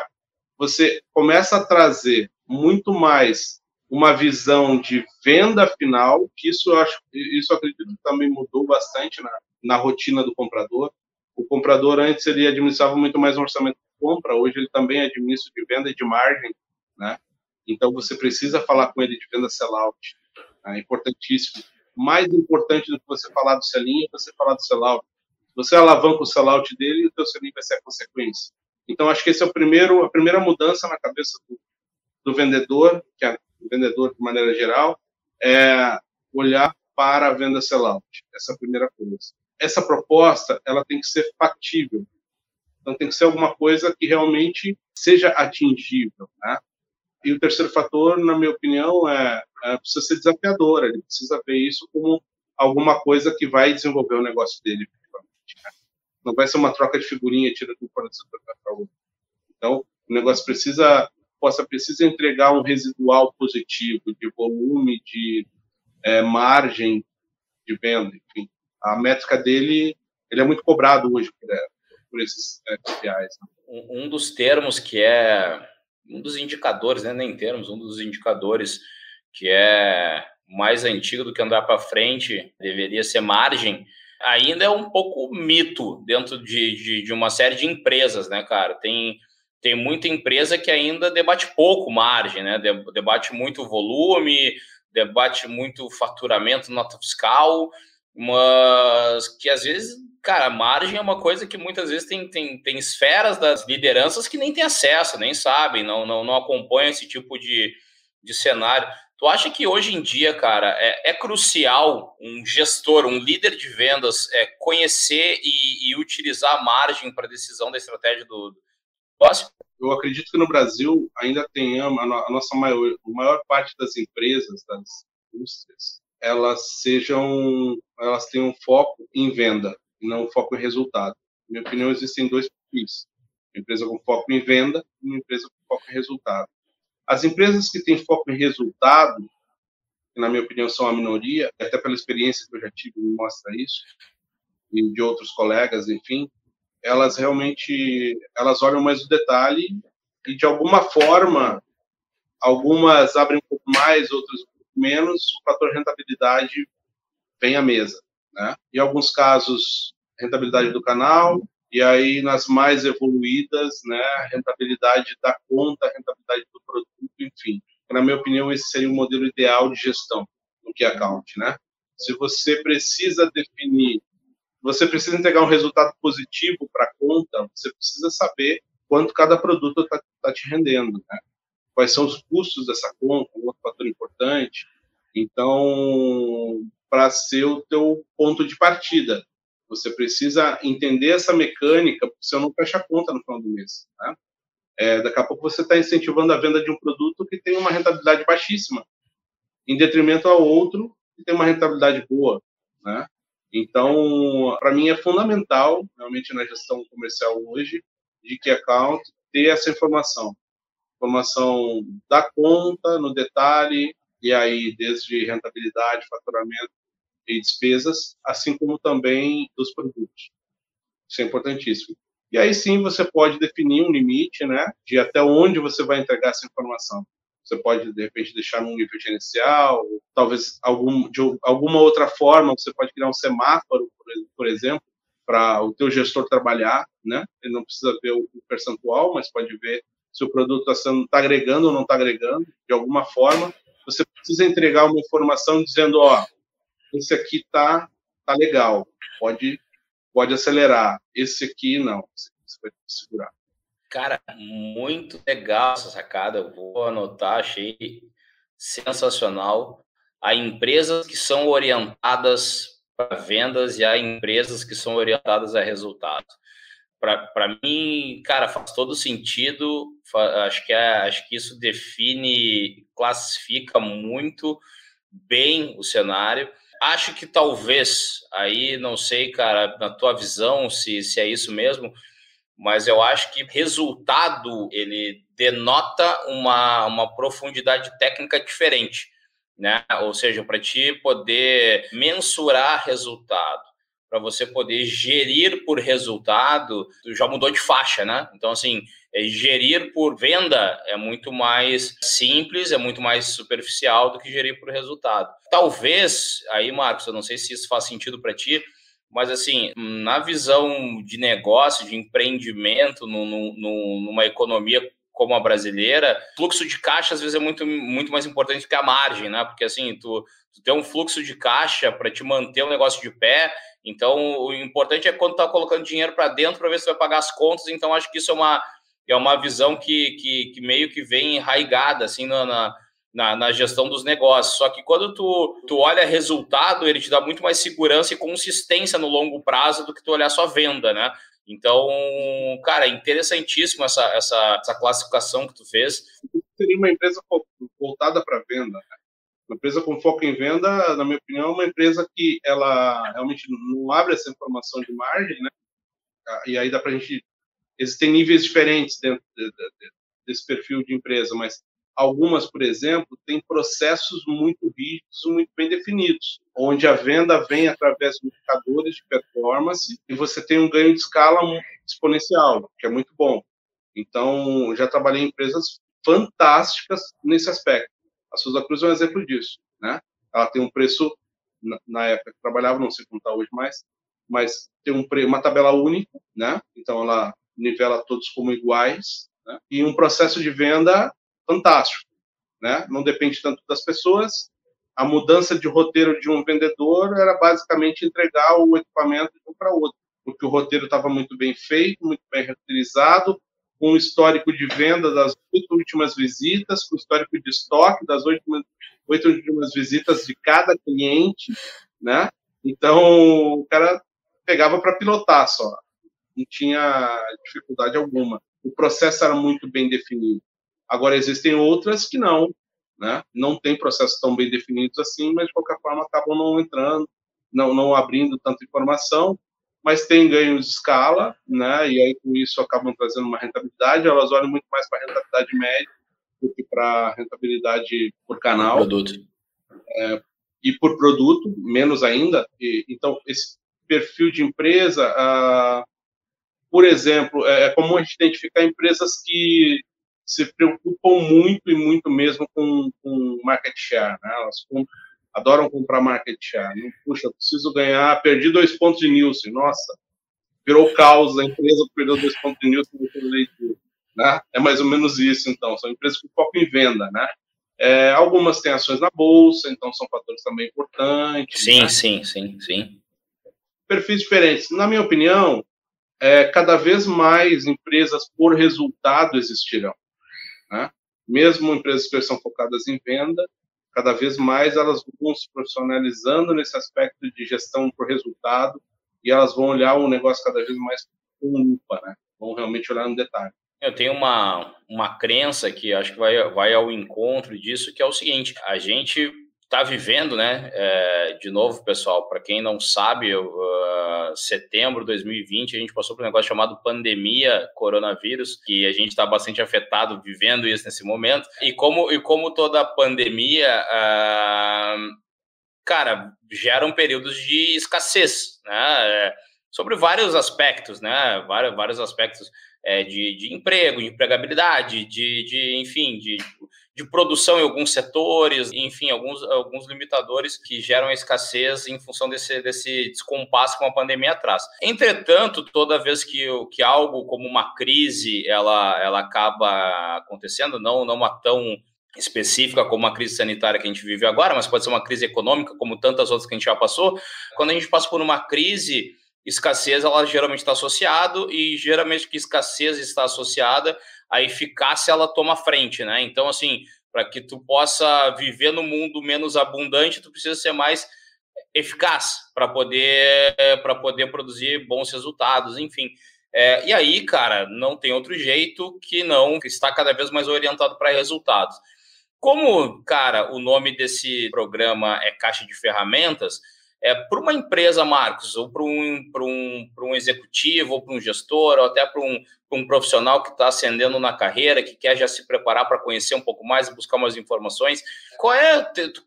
você começa a trazer muito mais uma visão de venda final, que isso eu acho, isso eu acredito que também mudou bastante na, na rotina do comprador. O comprador antes ele administrava muito mais um orçamento de compra, hoje ele também administra de venda e de margem né? Então você precisa falar com ele de venda sellout, né? é importantíssimo. Mais importante do que você falar do selinho é você falar do sellout. Você alavanca o sellout dele e o teu selinho vai ser a consequência. Então acho que esse é o primeiro, a primeira mudança na cabeça do, do vendedor, que é o vendedor de maneira geral, é olhar para a venda sellout. Essa é a primeira coisa. Essa proposta, ela tem que ser factível. Então tem que ser alguma coisa que realmente seja atingível, né? E o terceiro fator, na minha opinião, é, é precisa ser desafiador. Ele precisa ver isso como alguma coisa que vai desenvolver o negócio dele. Não vai ser uma troca de figurinha, tira um fornecedor para outro. Então, o negócio precisa possa precisa entregar um residual positivo de volume, de é, margem de venda, enfim. A métrica dele, ele é muito cobrado hoje por, é, por esses é. Né? Um, um dos termos que é um dos indicadores, né, nem termos, um dos indicadores que é mais antigo do que andar para frente, deveria ser margem, ainda é um pouco mito dentro de, de, de, uma série de empresas, né, cara? Tem, tem muita empresa que ainda debate pouco margem, né? Debate muito volume, debate muito faturamento, nota fiscal, mas que às vezes cara, margem é uma coisa que muitas vezes tem, tem, tem esferas das lideranças que nem tem acesso, nem sabem, não, não, não acompanham esse tipo de, de cenário. Tu acha que hoje em dia, cara, é, é crucial um gestor, um líder de vendas, é, conhecer e, e utilizar a margem para decisão da estratégia do negócio? Eu acredito que no Brasil ainda tenhamos a, nossa maior, a maior parte das empresas, das indústrias, elas sejam, elas tenham foco em venda e não foco em resultado. Na minha opinião, existem dois perfis. Uma empresa com foco em venda e uma empresa com foco em resultado. As empresas que têm foco em resultado, que na minha opinião são a minoria, até pela experiência que eu já tive me mostra isso, e de outros colegas, enfim, elas realmente elas olham mais o detalhe e de alguma forma algumas abrem um pouco mais, outras um pouco menos, o fator rentabilidade vem à mesa né? Em alguns casos, rentabilidade do canal, e aí nas mais evoluídas, né, rentabilidade da conta, rentabilidade do produto, enfim. Na minha opinião, esse seria o modelo ideal de gestão do Key Account, né? Se você precisa definir, você precisa entregar um resultado positivo para a conta, você precisa saber quanto cada produto está tá te rendendo, né? Quais são os custos dessa conta, um outro fator importante. Então, para ser o teu ponto de partida. Você precisa entender essa mecânica, você não fecha a conta no final do mês. Né? É, daqui a pouco você está incentivando a venda de um produto que tem uma rentabilidade baixíssima, em detrimento ao outro que tem uma rentabilidade boa. Né? Então, para mim é fundamental, realmente na gestão comercial hoje, de que account ter essa informação. Informação da conta, no detalhe, e aí desde rentabilidade, faturamento e despesas, assim como também dos produtos. Isso é importantíssimo. E aí sim você pode definir um limite, né, de até onde você vai entregar essa informação. você pode, de repente, deixar num nível gerencial, talvez algum, de alguma outra forma, você pode criar um semáforo, por, exemplo, para o teu gestor trabalhar, né? Ele não precisa ver o percentual, mas pode ver se o produto está tá agregando ou não está agregando, de alguma forma. Você precisa entregar uma informação dizendo, ó, esse aqui tá, tá legal, pode, pode acelerar. Esse aqui não, você vai segurar. Cara, muito legal essa sacada. Eu vou anotar, achei sensacional. Há empresas que são orientadas para vendas e há empresas que são orientadas a resultados. Para mim, cara, faz todo sentido. Acho que, é, acho que isso define, classifica muito bem o cenário. Acho que talvez, aí não sei, cara, na tua visão, se, se é isso mesmo, mas eu acho que resultado ele denota uma, uma profundidade técnica diferente, né? Ou seja, para ti poder mensurar resultado, para você poder gerir por resultado, já mudou de faixa, né? Então, assim, é, gerir por venda é muito mais simples, é muito mais superficial do que gerir por resultado. Talvez, aí, Marcos, eu não sei se isso faz sentido para ti, mas, assim, na visão de negócio, de empreendimento, no, no, numa economia como a brasileira, fluxo de caixa às vezes é muito, muito mais importante que a margem, né? Porque, assim, tu, tu tem um fluxo de caixa para te manter o negócio de pé. Então, o importante é quando tá colocando dinheiro para dentro para ver se vai pagar as contas. Então, acho que isso é uma, é uma visão que, que, que meio que vem enraigada, assim, na, na na, na, gestão dos negócios. Só que quando tu, tu olha resultado, ele te dá muito mais segurança e consistência no longo prazo do que tu olhar só venda, né? Então, cara, é interessantíssimo essa, essa, essa classificação que tu fez. Seria uma empresa voltada para venda, né? Uma empresa com foco em venda, na minha opinião, é uma empresa que ela realmente não abre essa informação de margem, né? E aí dá para a gente. Existem níveis diferentes dentro desse perfil de empresa, mas Algumas, por exemplo, têm processos muito rígidos, muito bem definidos, onde a venda vem através de indicadores de performance e você tem um ganho de escala exponencial, que é muito bom. Então, já trabalhei em empresas fantásticas nesse aspecto. A Souza Cruz é um exemplo disso, né? Ela tem um preço, na época que trabalhava, não sei como está hoje mais, mas tem um, uma tabela única, né? Então, ela nivela todos como iguais, né? e um processo de venda fantástico, né? Não depende tanto das pessoas. A mudança de roteiro de um vendedor era basicamente entregar o equipamento de um para outro, porque o roteiro estava muito bem feito, muito bem reutilizado, com um histórico de venda das oito últimas visitas, com histórico de estoque das oito últimas visitas de cada cliente, né? Então, o cara pegava para pilotar só, não tinha dificuldade alguma. O processo era muito bem definido. Agora, existem outras que não, né? não tem processos tão bem definidos assim, mas de qualquer forma acabam não entrando, não, não abrindo tanta informação, mas tem ganhos de escala, né? e aí com isso acabam trazendo uma rentabilidade, elas olham muito mais para a rentabilidade média do que para a rentabilidade por canal. Produto. É, e por produto, menos ainda. E, então, esse perfil de empresa, ah, por exemplo, é, é comum a gente identificar empresas que se preocupam muito e muito mesmo com, com market share, né? Elas com, adoram comprar market share. Não, Puxa, preciso ganhar, perdi dois pontos de Nielsen, nossa, virou caos, a empresa perdeu dois pontos de Nielsen né? É mais ou menos isso, então, são empresas que focam em venda, né? É, algumas têm ações na bolsa, então são fatores também importantes. Sim, né? sim, sim, sim. Perfis diferentes. Na minha opinião, é, cada vez mais empresas por resultado existirão. Né? Mesmo empresas que são focadas em venda, cada vez mais elas vão se profissionalizando nesse aspecto de gestão por resultado e elas vão olhar o negócio cada vez mais com lupa, né? Vão realmente olhar no detalhe. Eu tenho uma, uma crença que acho que vai, vai ao encontro disso, que é o seguinte: a gente está vivendo, né? É, de novo, pessoal, para quem não sabe, uh, setembro de 2020 a gente passou por um negócio chamado pandemia coronavírus, que a gente está bastante afetado vivendo isso nesse momento. E como, e como toda pandemia, uh, cara, geram períodos de escassez, né? É, sobre vários aspectos, né? Vários, vários aspectos é, de, de emprego, de empregabilidade, de, de enfim, de de produção em alguns setores, enfim, alguns, alguns limitadores que geram a escassez em função desse, desse descompasso que a pandemia traz. Entretanto, toda vez que, que algo como uma crise ela, ela acaba acontecendo, não, não uma tão específica como a crise sanitária que a gente vive agora, mas pode ser uma crise econômica como tantas outras que a gente já passou. Quando a gente passa por uma crise, escassez ela geralmente está associado e geralmente que escassez está associada a eficácia ela toma frente, né? Então assim, para que tu possa viver no mundo menos abundante, tu precisa ser mais eficaz para poder para poder produzir bons resultados, enfim. É, e aí, cara, não tem outro jeito que não estar cada vez mais orientado para resultados. Como, cara, o nome desse programa é Caixa de Ferramentas, é, para uma empresa, Marcos, ou para um, um, um executivo, ou para um gestor, ou até para um, um profissional que está ascendendo na carreira, que quer já se preparar para conhecer um pouco mais e buscar umas informações, qual é. Tu, tu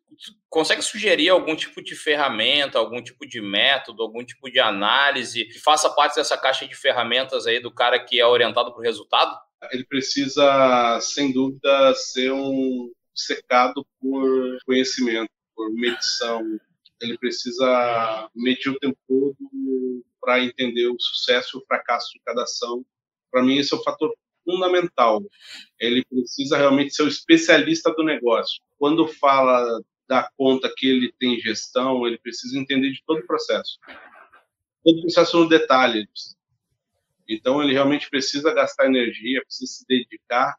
consegue sugerir algum tipo de ferramenta, algum tipo de método, algum tipo de análise que faça parte dessa caixa de ferramentas aí do cara que é orientado para o resultado? Ele precisa, sem dúvida, ser um secado por conhecimento, por medição, ele precisa medir o tempo todo para entender o sucesso e o fracasso de cada ação. Para mim, esse é o fator fundamental. Ele precisa realmente ser o especialista do negócio. Quando fala da conta que ele tem gestão, ele precisa entender de todo o processo. Todo o processo no detalhe. Então, ele realmente precisa gastar energia, precisa se dedicar,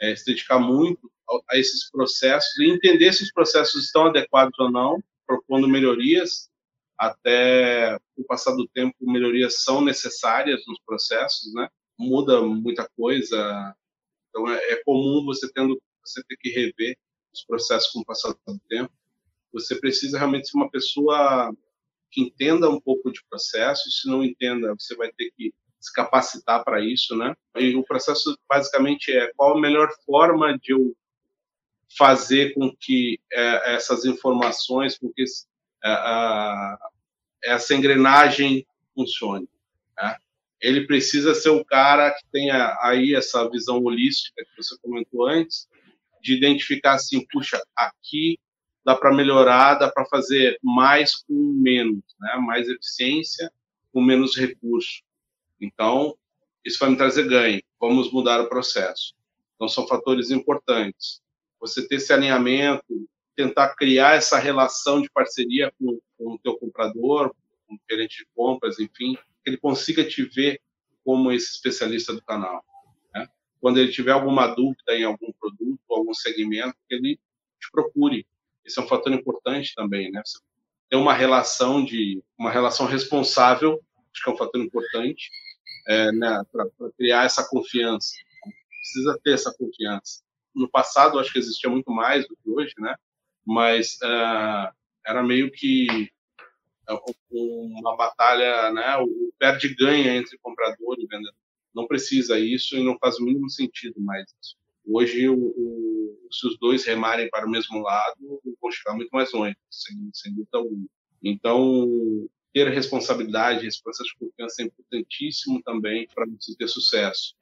é, se dedicar muito a, a esses processos e entender se os processos estão adequados ou não propondo melhorias. Até o passar do tempo, melhorias são necessárias nos processos, né? Muda muita coisa, então é, é comum você tendo você ter que rever os processos com o passar do tempo. Você precisa realmente ser uma pessoa que entenda um pouco de processo. Se não entenda, você vai ter que se capacitar para isso, né? E o processo basicamente é qual a melhor forma de eu fazer com que é, essas informações, com que é, a, essa engrenagem funcione. Né? Ele precisa ser o cara que tenha aí essa visão holística que você comentou antes, de identificar assim, puxa, aqui dá para melhorar, dá para fazer mais com menos, né? mais eficiência com menos recurso. Então, isso vai me trazer ganho. Vamos mudar o processo. Então, são fatores importantes você ter esse alinhamento, tentar criar essa relação de parceria com, com o teu comprador, com o gerente de compras, enfim, que ele consiga te ver como esse especialista do canal. Né? Quando ele tiver alguma dúvida em algum produto, algum segmento, que ele te procure. Esse é um fator importante também, né? Você ter uma relação de uma relação responsável, acho que é um fator importante, é, né, para criar essa confiança. Precisa ter essa confiança no passado acho que existia muito mais do que hoje, né? Mas uh, era meio que é, uma batalha, né? O perde ganha entre comprador e vendedor. Não precisa isso e não faz o mínimo sentido mais isso. Hoje, o, o, se os dois remarem para o mesmo lado, vão chegar muito mais longe, sem, sem dúvida alguma. Então, ter responsabilidade, esse processo de confiança é importantíssimo também para você ter sucesso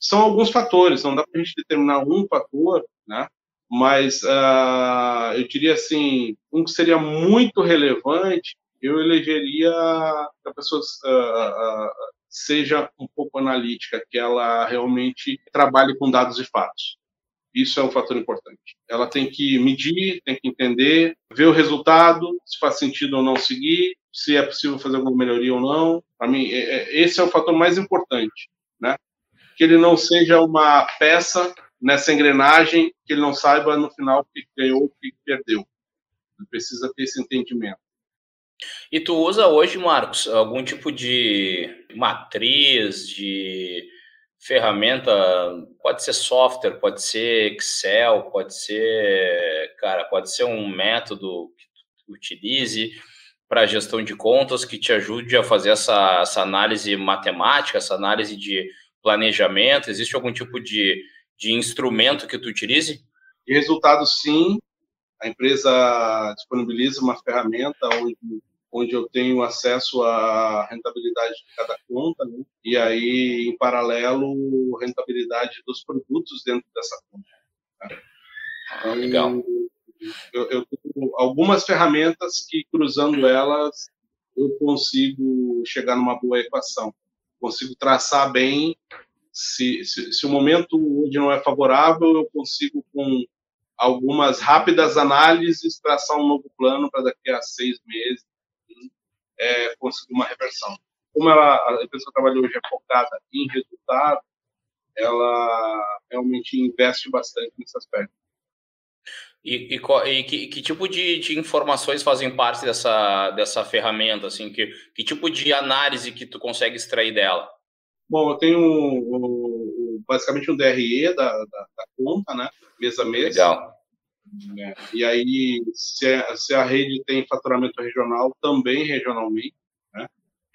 são alguns fatores, não dá para a gente determinar um fator, né? mas uh, eu diria assim, um que seria muito relevante, eu elegeria que a pessoa uh, uh, seja um pouco analítica, que ela realmente trabalhe com dados e fatos. Isso é um fator importante. Ela tem que medir, tem que entender, ver o resultado, se faz sentido ou não seguir, se é possível fazer alguma melhoria ou não. Para mim, é, é, esse é o fator mais importante, né? Que ele não seja uma peça nessa engrenagem, que ele não saiba no final o que ganhou, o que perdeu. Ele precisa ter esse entendimento. E tu usa hoje, Marcos, algum tipo de matriz, de ferramenta, pode ser software, pode ser Excel, pode ser, cara, pode ser um método que tu utilize para gestão de contas que te ajude a fazer essa, essa análise matemática, essa análise de planejamento? Existe algum tipo de, de instrumento que tu utilize? E resultado, sim. A empresa disponibiliza uma ferramenta onde, onde eu tenho acesso à rentabilidade de cada conta, né? e aí, em paralelo, rentabilidade dos produtos dentro dessa conta. Né? Então, Legal. Eu, eu tenho algumas ferramentas que, cruzando elas, eu consigo chegar numa boa equação. Consigo traçar bem. Se, se, se o momento hoje não é favorável, eu consigo, com algumas rápidas análises, traçar um novo plano para daqui a seis meses é, conseguir uma reversão. Como ela, a eu trabalho hoje é focada em resultado, ela realmente investe bastante nesse aspecto. E, e, e que, que, tipo de, de, informações fazem parte dessa, dessa ferramenta? Assim, que, que tipo de análise que tu consegue extrair dela? Bom, eu tenho um, basicamente um DRE da, da, da, conta, né? Mês a mês. Legal. É, e aí, se a, se a rede tem faturamento regional, também regionalmente. Né?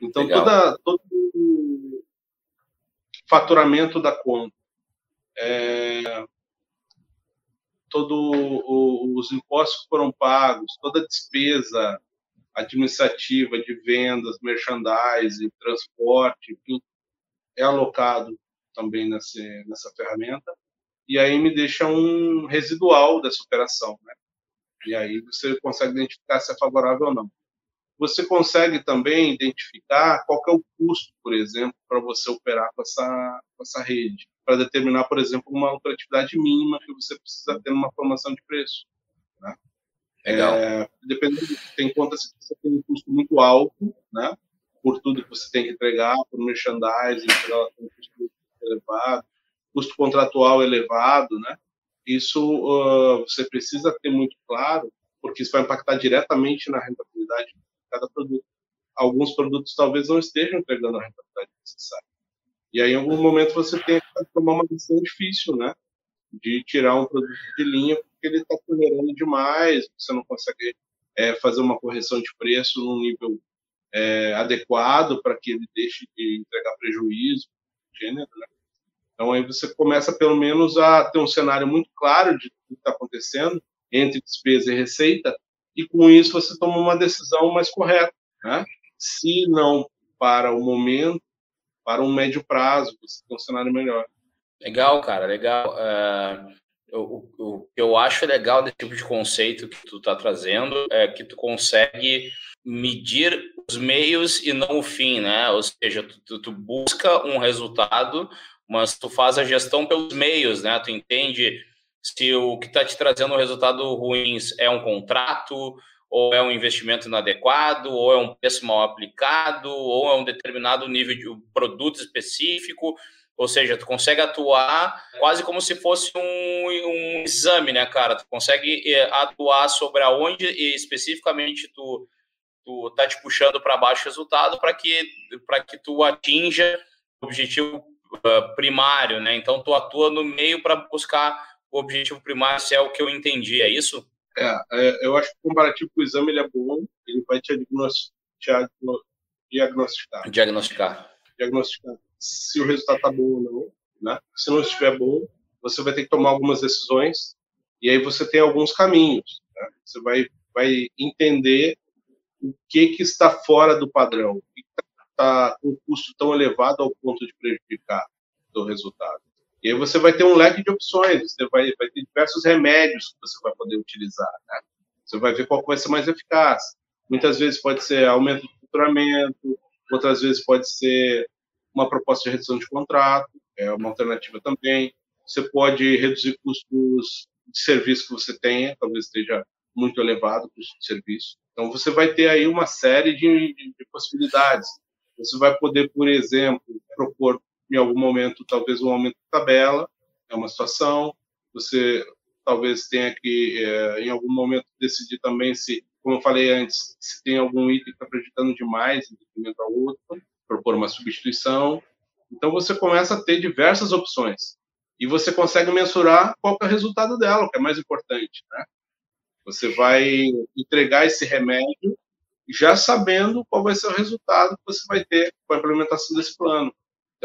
Então, toda, todo faturamento da conta, é, todos os impostos que foram pagos, toda a despesa administrativa de vendas, merchandising, transporte, enfim, é alocado também nessa, nessa ferramenta. E aí me deixa um residual dessa operação, né? E aí você consegue identificar se é favorável ou não. Você consegue também identificar qual é o custo, por exemplo, para você operar com essa, com essa rede para determinar, por exemplo, uma lucratividade mínima que você precisa ter numa formação de preço. Né? Legal. É, dependendo, tem contas que você tem um custo muito alto, né? Por tudo que você tem que entregar, por merchandising, ela tem um custo elevado, custo contratual elevado, né? Isso uh, você precisa ter muito claro, porque isso vai impactar diretamente na rentabilidade de cada produto. Alguns produtos talvez não estejam entregando a rentabilidade necessária. E aí, em algum momento, você tem que tomar uma decisão difícil, né? De tirar um produto de linha porque ele está tolerando demais, você não consegue é, fazer uma correção de preço num nível é, adequado para que ele deixe de entregar prejuízo, gênero, né? Então, aí você começa, pelo menos, a ter um cenário muito claro de o que está acontecendo entre despesa e receita, e com isso você toma uma decisão mais correta, né? Se não para o momento, para um médio prazo, você ter um cenário melhor. Legal, cara, legal. Uh, o, que eu acho legal desse tipo de conceito que tu está trazendo é que tu consegue medir os meios e não o fim, né? Ou seja, tu, tu busca um resultado, mas tu faz a gestão pelos meios, né? Tu entende se o que está te trazendo um resultado ruim é um contrato, ou é um investimento inadequado, ou é um preço mal aplicado, ou é um determinado nível de produto específico, ou seja, tu consegue atuar quase como se fosse um, um exame, né, cara? Tu consegue eh, atuar sobre aonde especificamente tu tu tá te puxando para baixo resultado para que para que tu atinja o objetivo uh, primário, né? Então tu atua no meio para buscar o objetivo primário, se é o que eu entendi, é isso? É, é, eu acho que o comparativo com o exame ele é bom, ele vai te diagnosticar. Diagnosticar. Diagnosticar se o resultado está bom ou não. Né? Se não estiver bom, você vai ter que tomar algumas decisões e aí você tem alguns caminhos. Né? Você vai, vai entender o que, que está fora do padrão, o que está com um custo tão elevado ao ponto de prejudicar o resultado. E aí você vai ter um leque de opções, você vai, vai ter diversos remédios que você vai poder utilizar. Né? Você vai ver qual vai ser mais eficaz. Muitas vezes pode ser aumento de faturamento, outras vezes pode ser uma proposta de redução de contrato, é uma alternativa também. Você pode reduzir custos de serviço que você tenha, talvez esteja muito elevado o custo de serviço. Então, você vai ter aí uma série de, de, de possibilidades. Você vai poder, por exemplo, propor em algum momento, talvez um aumento de tabela, é uma situação. Você talvez tenha que, é, em algum momento, decidir também se, como eu falei antes, se tem algum item que está prejudicando demais em detrimento ao outro, propor uma substituição. Então, você começa a ter diversas opções. E você consegue mensurar qual é o resultado dela, o que é mais importante, né? Você vai entregar esse remédio já sabendo qual vai ser o resultado que você vai ter com a implementação desse plano.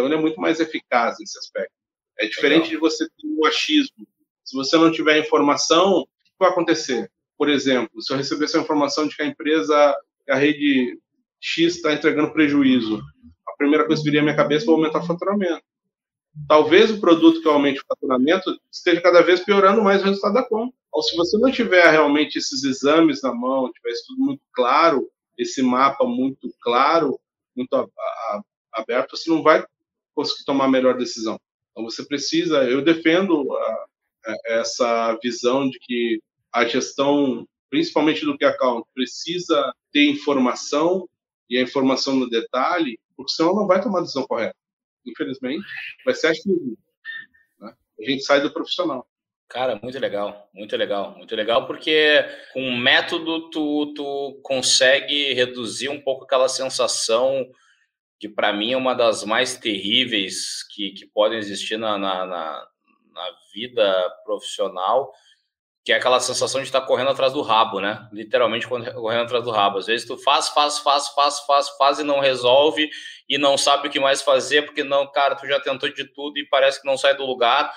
Então, ele é muito mais eficaz nesse aspecto. É diferente Legal. de você ter um achismo. Se você não tiver informação, o que vai acontecer? Por exemplo, se eu receber essa informação de que a empresa, a rede X está entregando prejuízo, a primeira coisa que viria à minha cabeça é aumentar o faturamento. Talvez o produto que aumente o faturamento esteja cada vez piorando mais o resultado da conta. Então, se você não tiver realmente esses exames na mão, tiver isso tudo muito claro, esse mapa muito claro, muito aberto, você não vai conseguir tomar a melhor decisão. Então você precisa, eu defendo a, a, essa visão de que a gestão, principalmente do que account, precisa ter informação e a informação no detalhe, porque senão não vai tomar a decisão correta. Infelizmente, vai ser. Né? A gente sai do profissional. Cara, muito legal, muito legal, muito legal, porque com um método tu, tu consegue reduzir um pouco aquela sensação que para mim é uma das mais terríveis que, que podem existir na, na, na, na vida profissional, que é aquela sensação de estar correndo atrás do rabo, né? Literalmente correndo atrás do rabo. Às vezes tu faz, faz, faz, faz, faz, faz e não resolve e não sabe o que mais fazer, porque não, cara, tu já tentou de tudo e parece que não sai do lugar.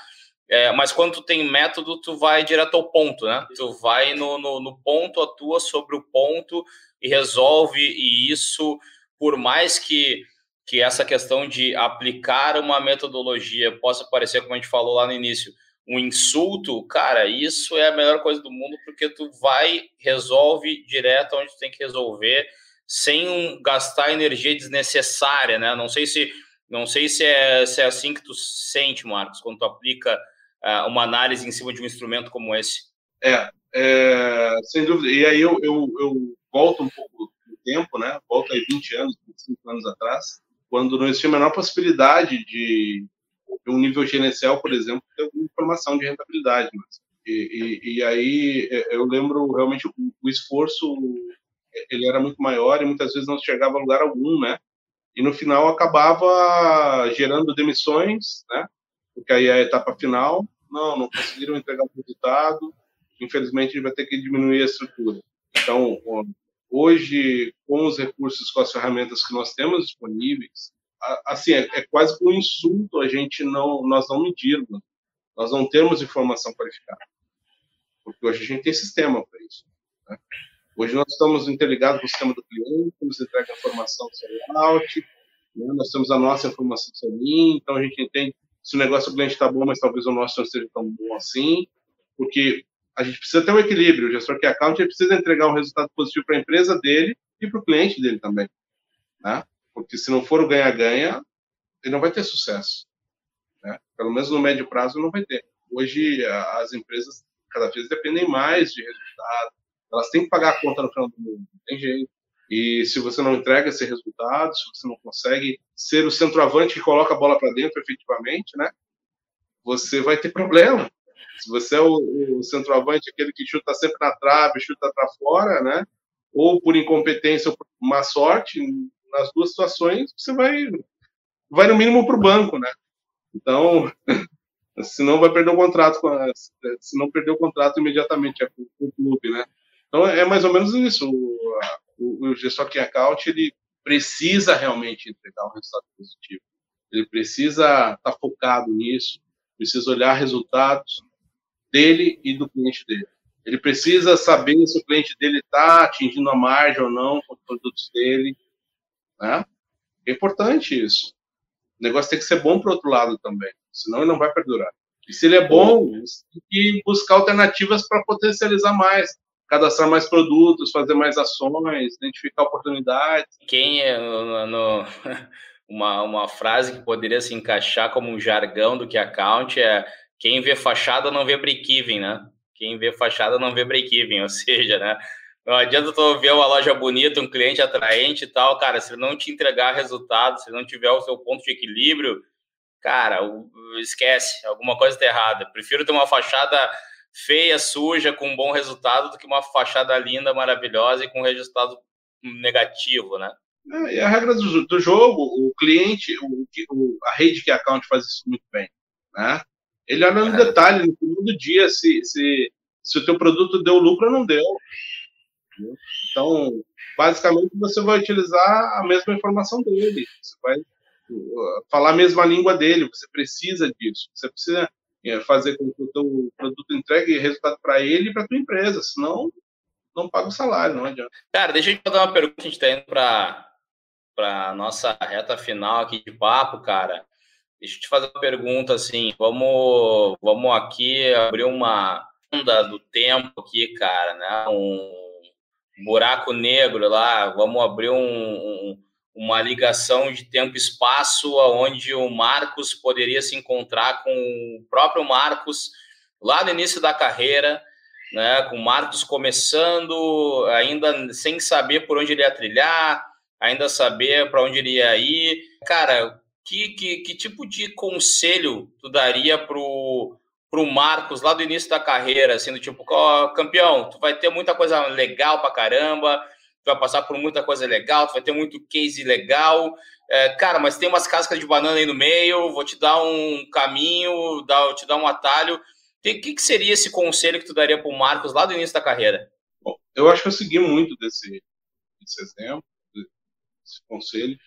É, mas quando tu tem método, tu vai direto ao ponto, né? Tu vai no, no, no ponto, atua sobre o ponto e resolve, e isso, por mais que que essa questão de aplicar uma metodologia possa parecer, como a gente falou lá no início, um insulto, cara, isso é a melhor coisa do mundo porque tu vai, resolve direto onde tu tem que resolver, sem um, gastar energia desnecessária, né? Não sei se não sei se é, se é assim que tu sente, Marcos, quando tu aplica uh, uma análise em cima de um instrumento como esse. É, é sem dúvida. E aí eu, eu, eu volto um pouco no tempo, né? Volto aí 20 anos, 25 anos atrás quando não existia a menor possibilidade de um nível gerencial, por exemplo, ter alguma informação de rentabilidade. Mas, e, e, e, aí é, eu lembro realmente o, o, esforço ele era muito maior e muitas vezes não chegava a lugar algum, né? E no final acabava gerando demissões, né? Porque aí é a etapa final, não, não conseguiram entregar o resultado, infelizmente a gente vai ter que diminuir a estrutura. Então, hoje, com os recursos, com as ferramentas que nós temos disponíveis, assim, é, é quase um insulto a gente não, nós não medirmos, nós não temos informação qualificada. Porque hoje a gente tem sistema para isso. Né? Hoje nós estamos interligados com o sistema do cliente, nos entrega a informação do sellout, né? nós temos a nossa informação do sell então a gente entende se o negócio do cliente está bom, mas talvez o nosso não esteja tão bom assim, porque a gente precisa ter um equilíbrio. O gestor que é account ele precisa entregar um resultado positivo para a empresa dele e para o cliente dele também. Né? Porque se não for o ganha-ganha, ele não vai ter sucesso. Né? Pelo menos no médio prazo não vai ter. Hoje as empresas cada vez dependem mais de resultado. Elas têm que pagar a conta no final do mundo, não tem jeito. E se você não entrega esse resultado, se você não consegue ser o centroavante que coloca a bola para dentro efetivamente, né? Você vai ter problema. Se você é o, o centroavante, aquele que chuta sempre na trave, chuta para fora, né? Ou por incompetência ou por má sorte, nas duas situações, você vai, vai no mínimo para o banco, né? Então, se não vai perder o contrato se não perder o contrato imediatamente é com, o clube, né? Então é mais ou menos isso. O, o, o gestor que account ele precisa realmente entregar um resultado positivo. Ele precisa estar tá focado nisso, precisa olhar resultados, dele e do cliente dele. Ele precisa saber se o cliente dele está atingindo a margem ou não com os produtos dele. Né? É importante isso. O negócio tem que ser bom para o outro lado também, senão ele não vai perdurar. E se ele é bom, você tem que buscar alternativas para potencializar mais, cadastrar mais produtos, fazer mais ações, identificar oportunidades. Quem é no, no, uma, uma frase que poderia se encaixar como um jargão do que account é quem vê fachada não vê break-even, né? Quem vê fachada não vê break-even, ou seja, né? Não adianta tu ver uma loja bonita, um cliente atraente e tal, cara, se não te entregar resultado, se não tiver o seu ponto de equilíbrio, cara, esquece, alguma coisa está errada. Prefiro ter uma fachada feia, suja, com um bom resultado, do que uma fachada linda, maravilhosa e com resultado negativo, né? É, a regra do, do, jogo, o cliente, o, o, a rede que account faz isso muito bem, né? Ele olha no é. detalhe, no final do dia, se, se, se o teu produto deu lucro ou não deu. Então, basicamente, você vai utilizar a mesma informação dele. Você vai uh, falar a mesma língua dele. Você precisa disso. Você precisa é, fazer com que o teu produto entregue resultado para ele e para tua empresa. Senão, não paga o salário, não adianta. Cara, deixa eu te fazer uma pergunta. A gente está indo para a nossa reta final aqui de papo, cara. Deixa eu te fazer uma pergunta assim. Vamos, vamos aqui abrir uma, agenda do tempo aqui, cara, né? Um buraco negro lá, vamos abrir um, um, uma ligação de tempo e espaço onde o Marcos poderia se encontrar com o próprio Marcos lá no início da carreira, né, com o Marcos começando, ainda sem saber por onde ele ia trilhar, ainda saber para onde ele ia ir. Cara, que, que, que tipo de conselho tu daria pro pro Marcos lá do início da carreira, assim, do tipo, oh, campeão, tu vai ter muita coisa legal pra caramba, tu vai passar por muita coisa legal, tu vai ter muito case legal, é, cara, mas tem umas cascas de banana aí no meio, vou te dar um caminho, dar, te dar um atalho. O que, que seria esse conselho que tu daria pro Marcos lá do início da carreira? Bom, eu acho que eu segui muito desse, desse exemplo, desse conselho.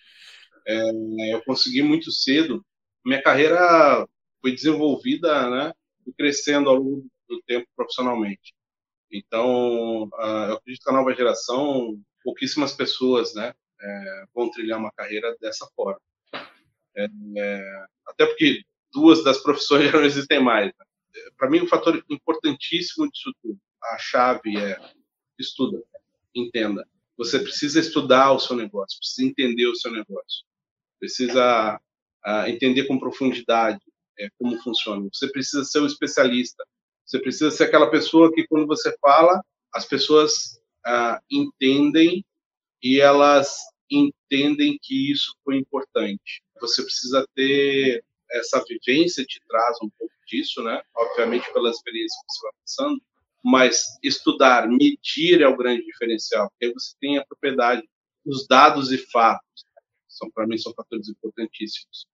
É, eu consegui muito cedo. Minha carreira foi desenvolvida, né? Fui crescendo ao longo do tempo profissionalmente. Então, eu acredito que a nova geração, pouquíssimas pessoas, né, é, vão trilhar uma carreira dessa forma. É, é, até porque duas das profissões já não existem mais. Né? Para mim, o um fator importantíssimo disso tudo, a chave é estuda, entenda. Você precisa estudar o seu negócio, precisa entender o seu negócio, precisa uh, entender com profundidade é, como funciona. Você precisa ser um especialista. Você precisa ser aquela pessoa que, quando você fala, as pessoas uh, entendem e elas entendem que isso foi importante. Você precisa ter essa vivência te traz um pouco disso, né? Obviamente pela experiência que você vai passando, mas estudar, medir é o grande diferencial, porque você tem a propriedade dos dados e fatos. São para mim são fatores importantíssimos.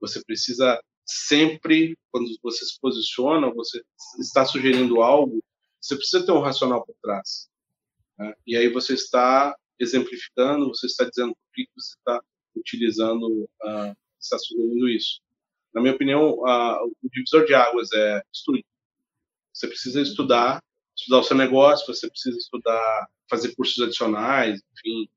Você precisa sempre, quando você se posiciona, você está sugerindo algo, você precisa ter um racional por trás. Né? E aí você está exemplificando, você está dizendo por que você está utilizando, uh, está sugerindo isso. Na minha opinião, uh, o divisor de águas é estude. Você precisa estudar, estudar o seu negócio, você precisa estudar, fazer cursos adicionais, enfim,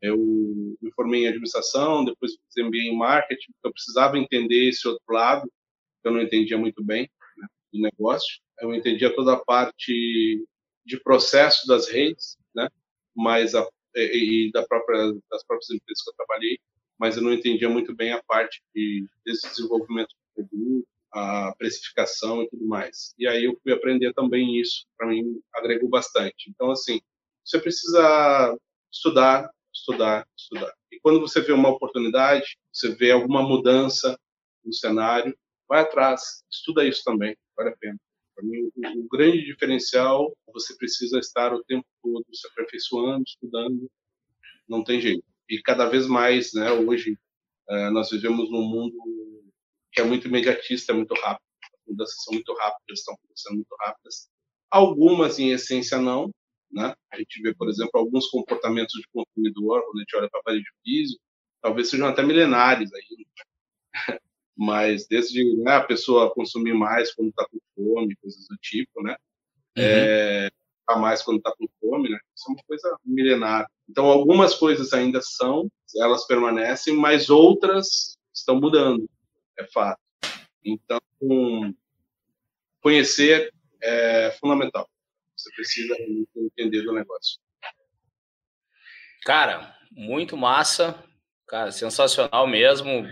eu me formei em administração, depois fiz MBA em marketing, eu precisava entender esse outro lado, que eu não entendia muito bem né, do negócio. Eu entendia toda a parte de processo das redes, né, mas a, e, e da própria, das próprias empresas que eu trabalhei, mas eu não entendia muito bem a parte de, desse desenvolvimento do produto, a precificação e tudo mais. E aí eu fui aprender também isso, para mim agregou bastante. Então, assim, você precisa estudar, estudar, estudar. E quando você vê uma oportunidade, você vê alguma mudança no cenário, vai atrás, estuda isso também, vale a pena. Para mim, o, o, grande diferencial, você precisa estar o tempo todo se aperfeiçoando, estudando, não tem jeito. E cada vez mais, né, hoje, uh, nós vivemos num mundo que é muito imediatista, é muito rápido. As mudanças são muito rápidas, estão acontecendo muito rápidas. Algumas, em essência, não, né? A gente vê, por exemplo, alguns comportamentos de consumidor, quando a gente olha para a parede físico, talvez sejam até milenares aí, mas desde né, a pessoa consumir mais quando está com fome, coisas do tipo, né? Uhum. É, mais quando está com fome, né? Isso é uma coisa milenar. Então, algumas coisas ainda são, elas permanecem, mas outras estão mudando, é fato. Então, conhecer é fundamental. Você precisa entender do negócio. Cara, muito massa. Cara, sensacional mesmo.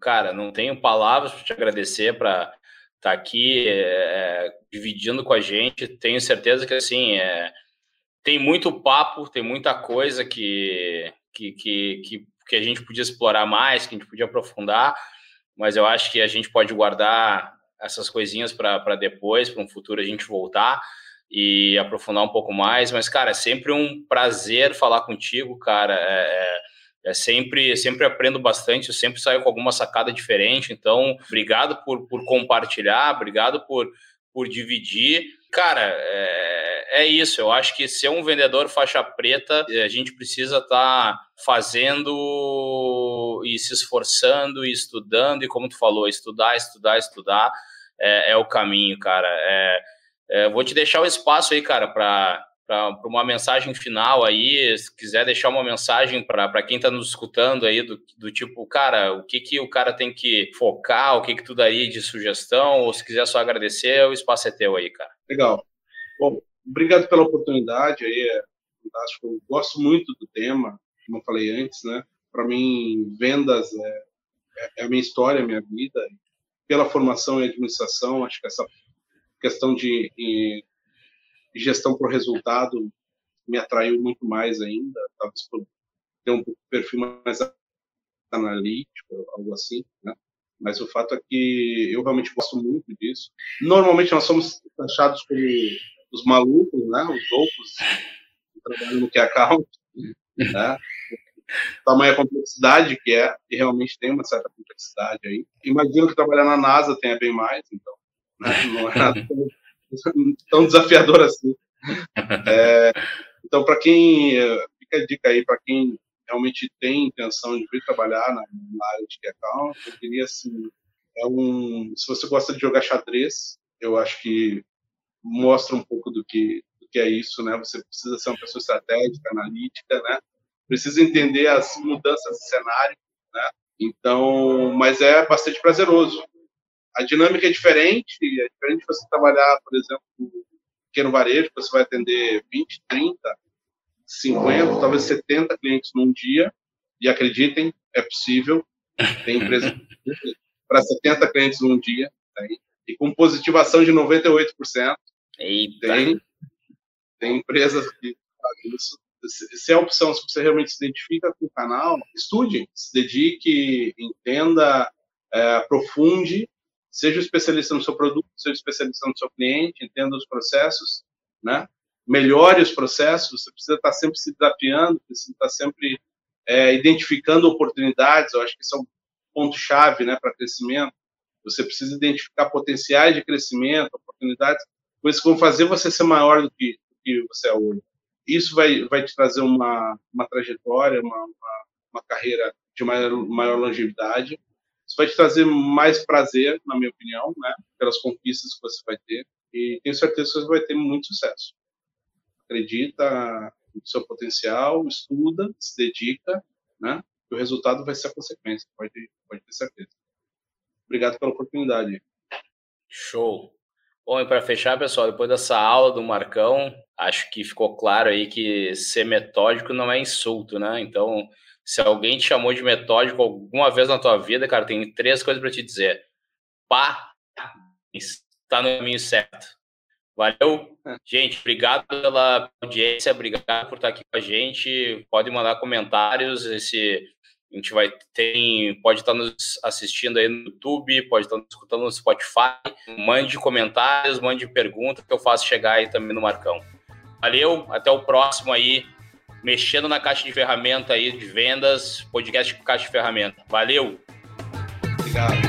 Cara, não tenho palavras para te agradecer para estar tá aqui é, dividindo com a gente. Tenho certeza que assim é, tem muito papo, tem muita coisa que, que, que, que, que a gente podia explorar mais, que a gente podia aprofundar, mas eu acho que a gente pode guardar essas coisinhas para depois, para um futuro a gente voltar e aprofundar um pouco mais. Mas, cara, é sempre um prazer falar contigo, cara. É, é, é sempre, sempre aprendo bastante, eu sempre saio com alguma sacada diferente. Então, obrigado por, por compartilhar, obrigado por, por dividir. Cara, é, é isso. Eu acho que ser um vendedor faixa preta, a gente precisa estar tá fazendo e se esforçando e estudando. E como tu falou, estudar, estudar, estudar é, é o caminho, cara. É, é, vou te deixar o espaço aí, cara, para uma mensagem final aí, se quiser deixar uma mensagem para quem está nos escutando aí, do, do tipo, cara, o que, que o cara tem que focar, o que, que tu daria de sugestão, ou se quiser só agradecer, o espaço é teu aí, cara. Legal. Bom, obrigado pela oportunidade aí, é fantástico. Eu gosto muito do tema, como eu falei antes, né? Para mim, vendas é, é a minha história, a minha vida. Pela formação em administração, acho que essa questão de e gestão por resultado me atraiu muito mais ainda, talvez por ter um perfil mais analítico, algo assim, né? Mas o fato é que eu realmente gosto muito disso. Normalmente nós somos taxados como os malucos, né? Os loucos trabalhando no que é account, né? Tamanha complexidade que é, e realmente tem uma certa complexidade aí. Imagino que trabalhar na NASA tenha bem mais, então? Não é tão desafiador assim. É, então, para quem. Fica a dica aí, para quem realmente tem intenção de vir trabalhar na, na área de account, eu queria, assim, é um, se você gosta de jogar xadrez, eu acho que mostra um pouco do que, do que é isso, né? Você precisa ser uma pessoa estratégica, analítica, né? Precisa entender as mudanças de cenário, né? Então, mas é bastante prazeroso a dinâmica é diferente, é diferente você trabalhar, por exemplo, pequeno varejo, você vai atender 20, 30, 50, talvez 70 clientes num dia, e acreditem, é possível, tem empresa para 70 clientes num dia, tem, e com positivação de 98%. Eita. Tem, tem empresas que fazem isso. Se é opção, se você realmente se identifica com o canal, estude, se dedique, entenda, é, aprofunde seja especialista no seu produto, seja especialista no seu cliente, entenda os processos, né? Melhore os processos, você precisa estar sempre se desafiando, precisa estar sempre é, identificando oportunidades, eu acho que isso é um ponto-chave né, para crescimento. Você precisa identificar potenciais de crescimento, oportunidades, coisas que vão fazer você ser maior do que, do que você é hoje. Isso vai, vai te trazer uma, uma trajetória, uma, uma, uma carreira de maior, maior longevidade isso vai te trazer mais prazer, na minha opinião, né? Pelas conquistas que você vai ter. E tenho certeza que você vai ter muito sucesso. Acredita no seu potencial, estuda, se dedica, né? E o resultado vai ser a consequência, pode, pode ter certeza. Obrigado pela oportunidade. Show. Bom, e para fechar, pessoal, depois dessa aula do Marcão, acho que ficou claro aí que ser metódico não é insulto, né? Então, se alguém te chamou de metódico alguma vez na tua vida, cara, tem três coisas para te dizer. Pá, está no caminho certo. Valeu, é. gente. Obrigado pela audiência, obrigado por estar aqui com a gente. Pode mandar comentários. Esse a gente vai ter, pode estar nos assistindo aí no YouTube, pode estar nos escutando no Spotify. Mande comentários, mande perguntas que eu faço chegar aí também no Marcão. Valeu, até o próximo aí mexendo na caixa de ferramenta aí de vendas, podcast Caixa de Ferramenta. Valeu! Obrigado.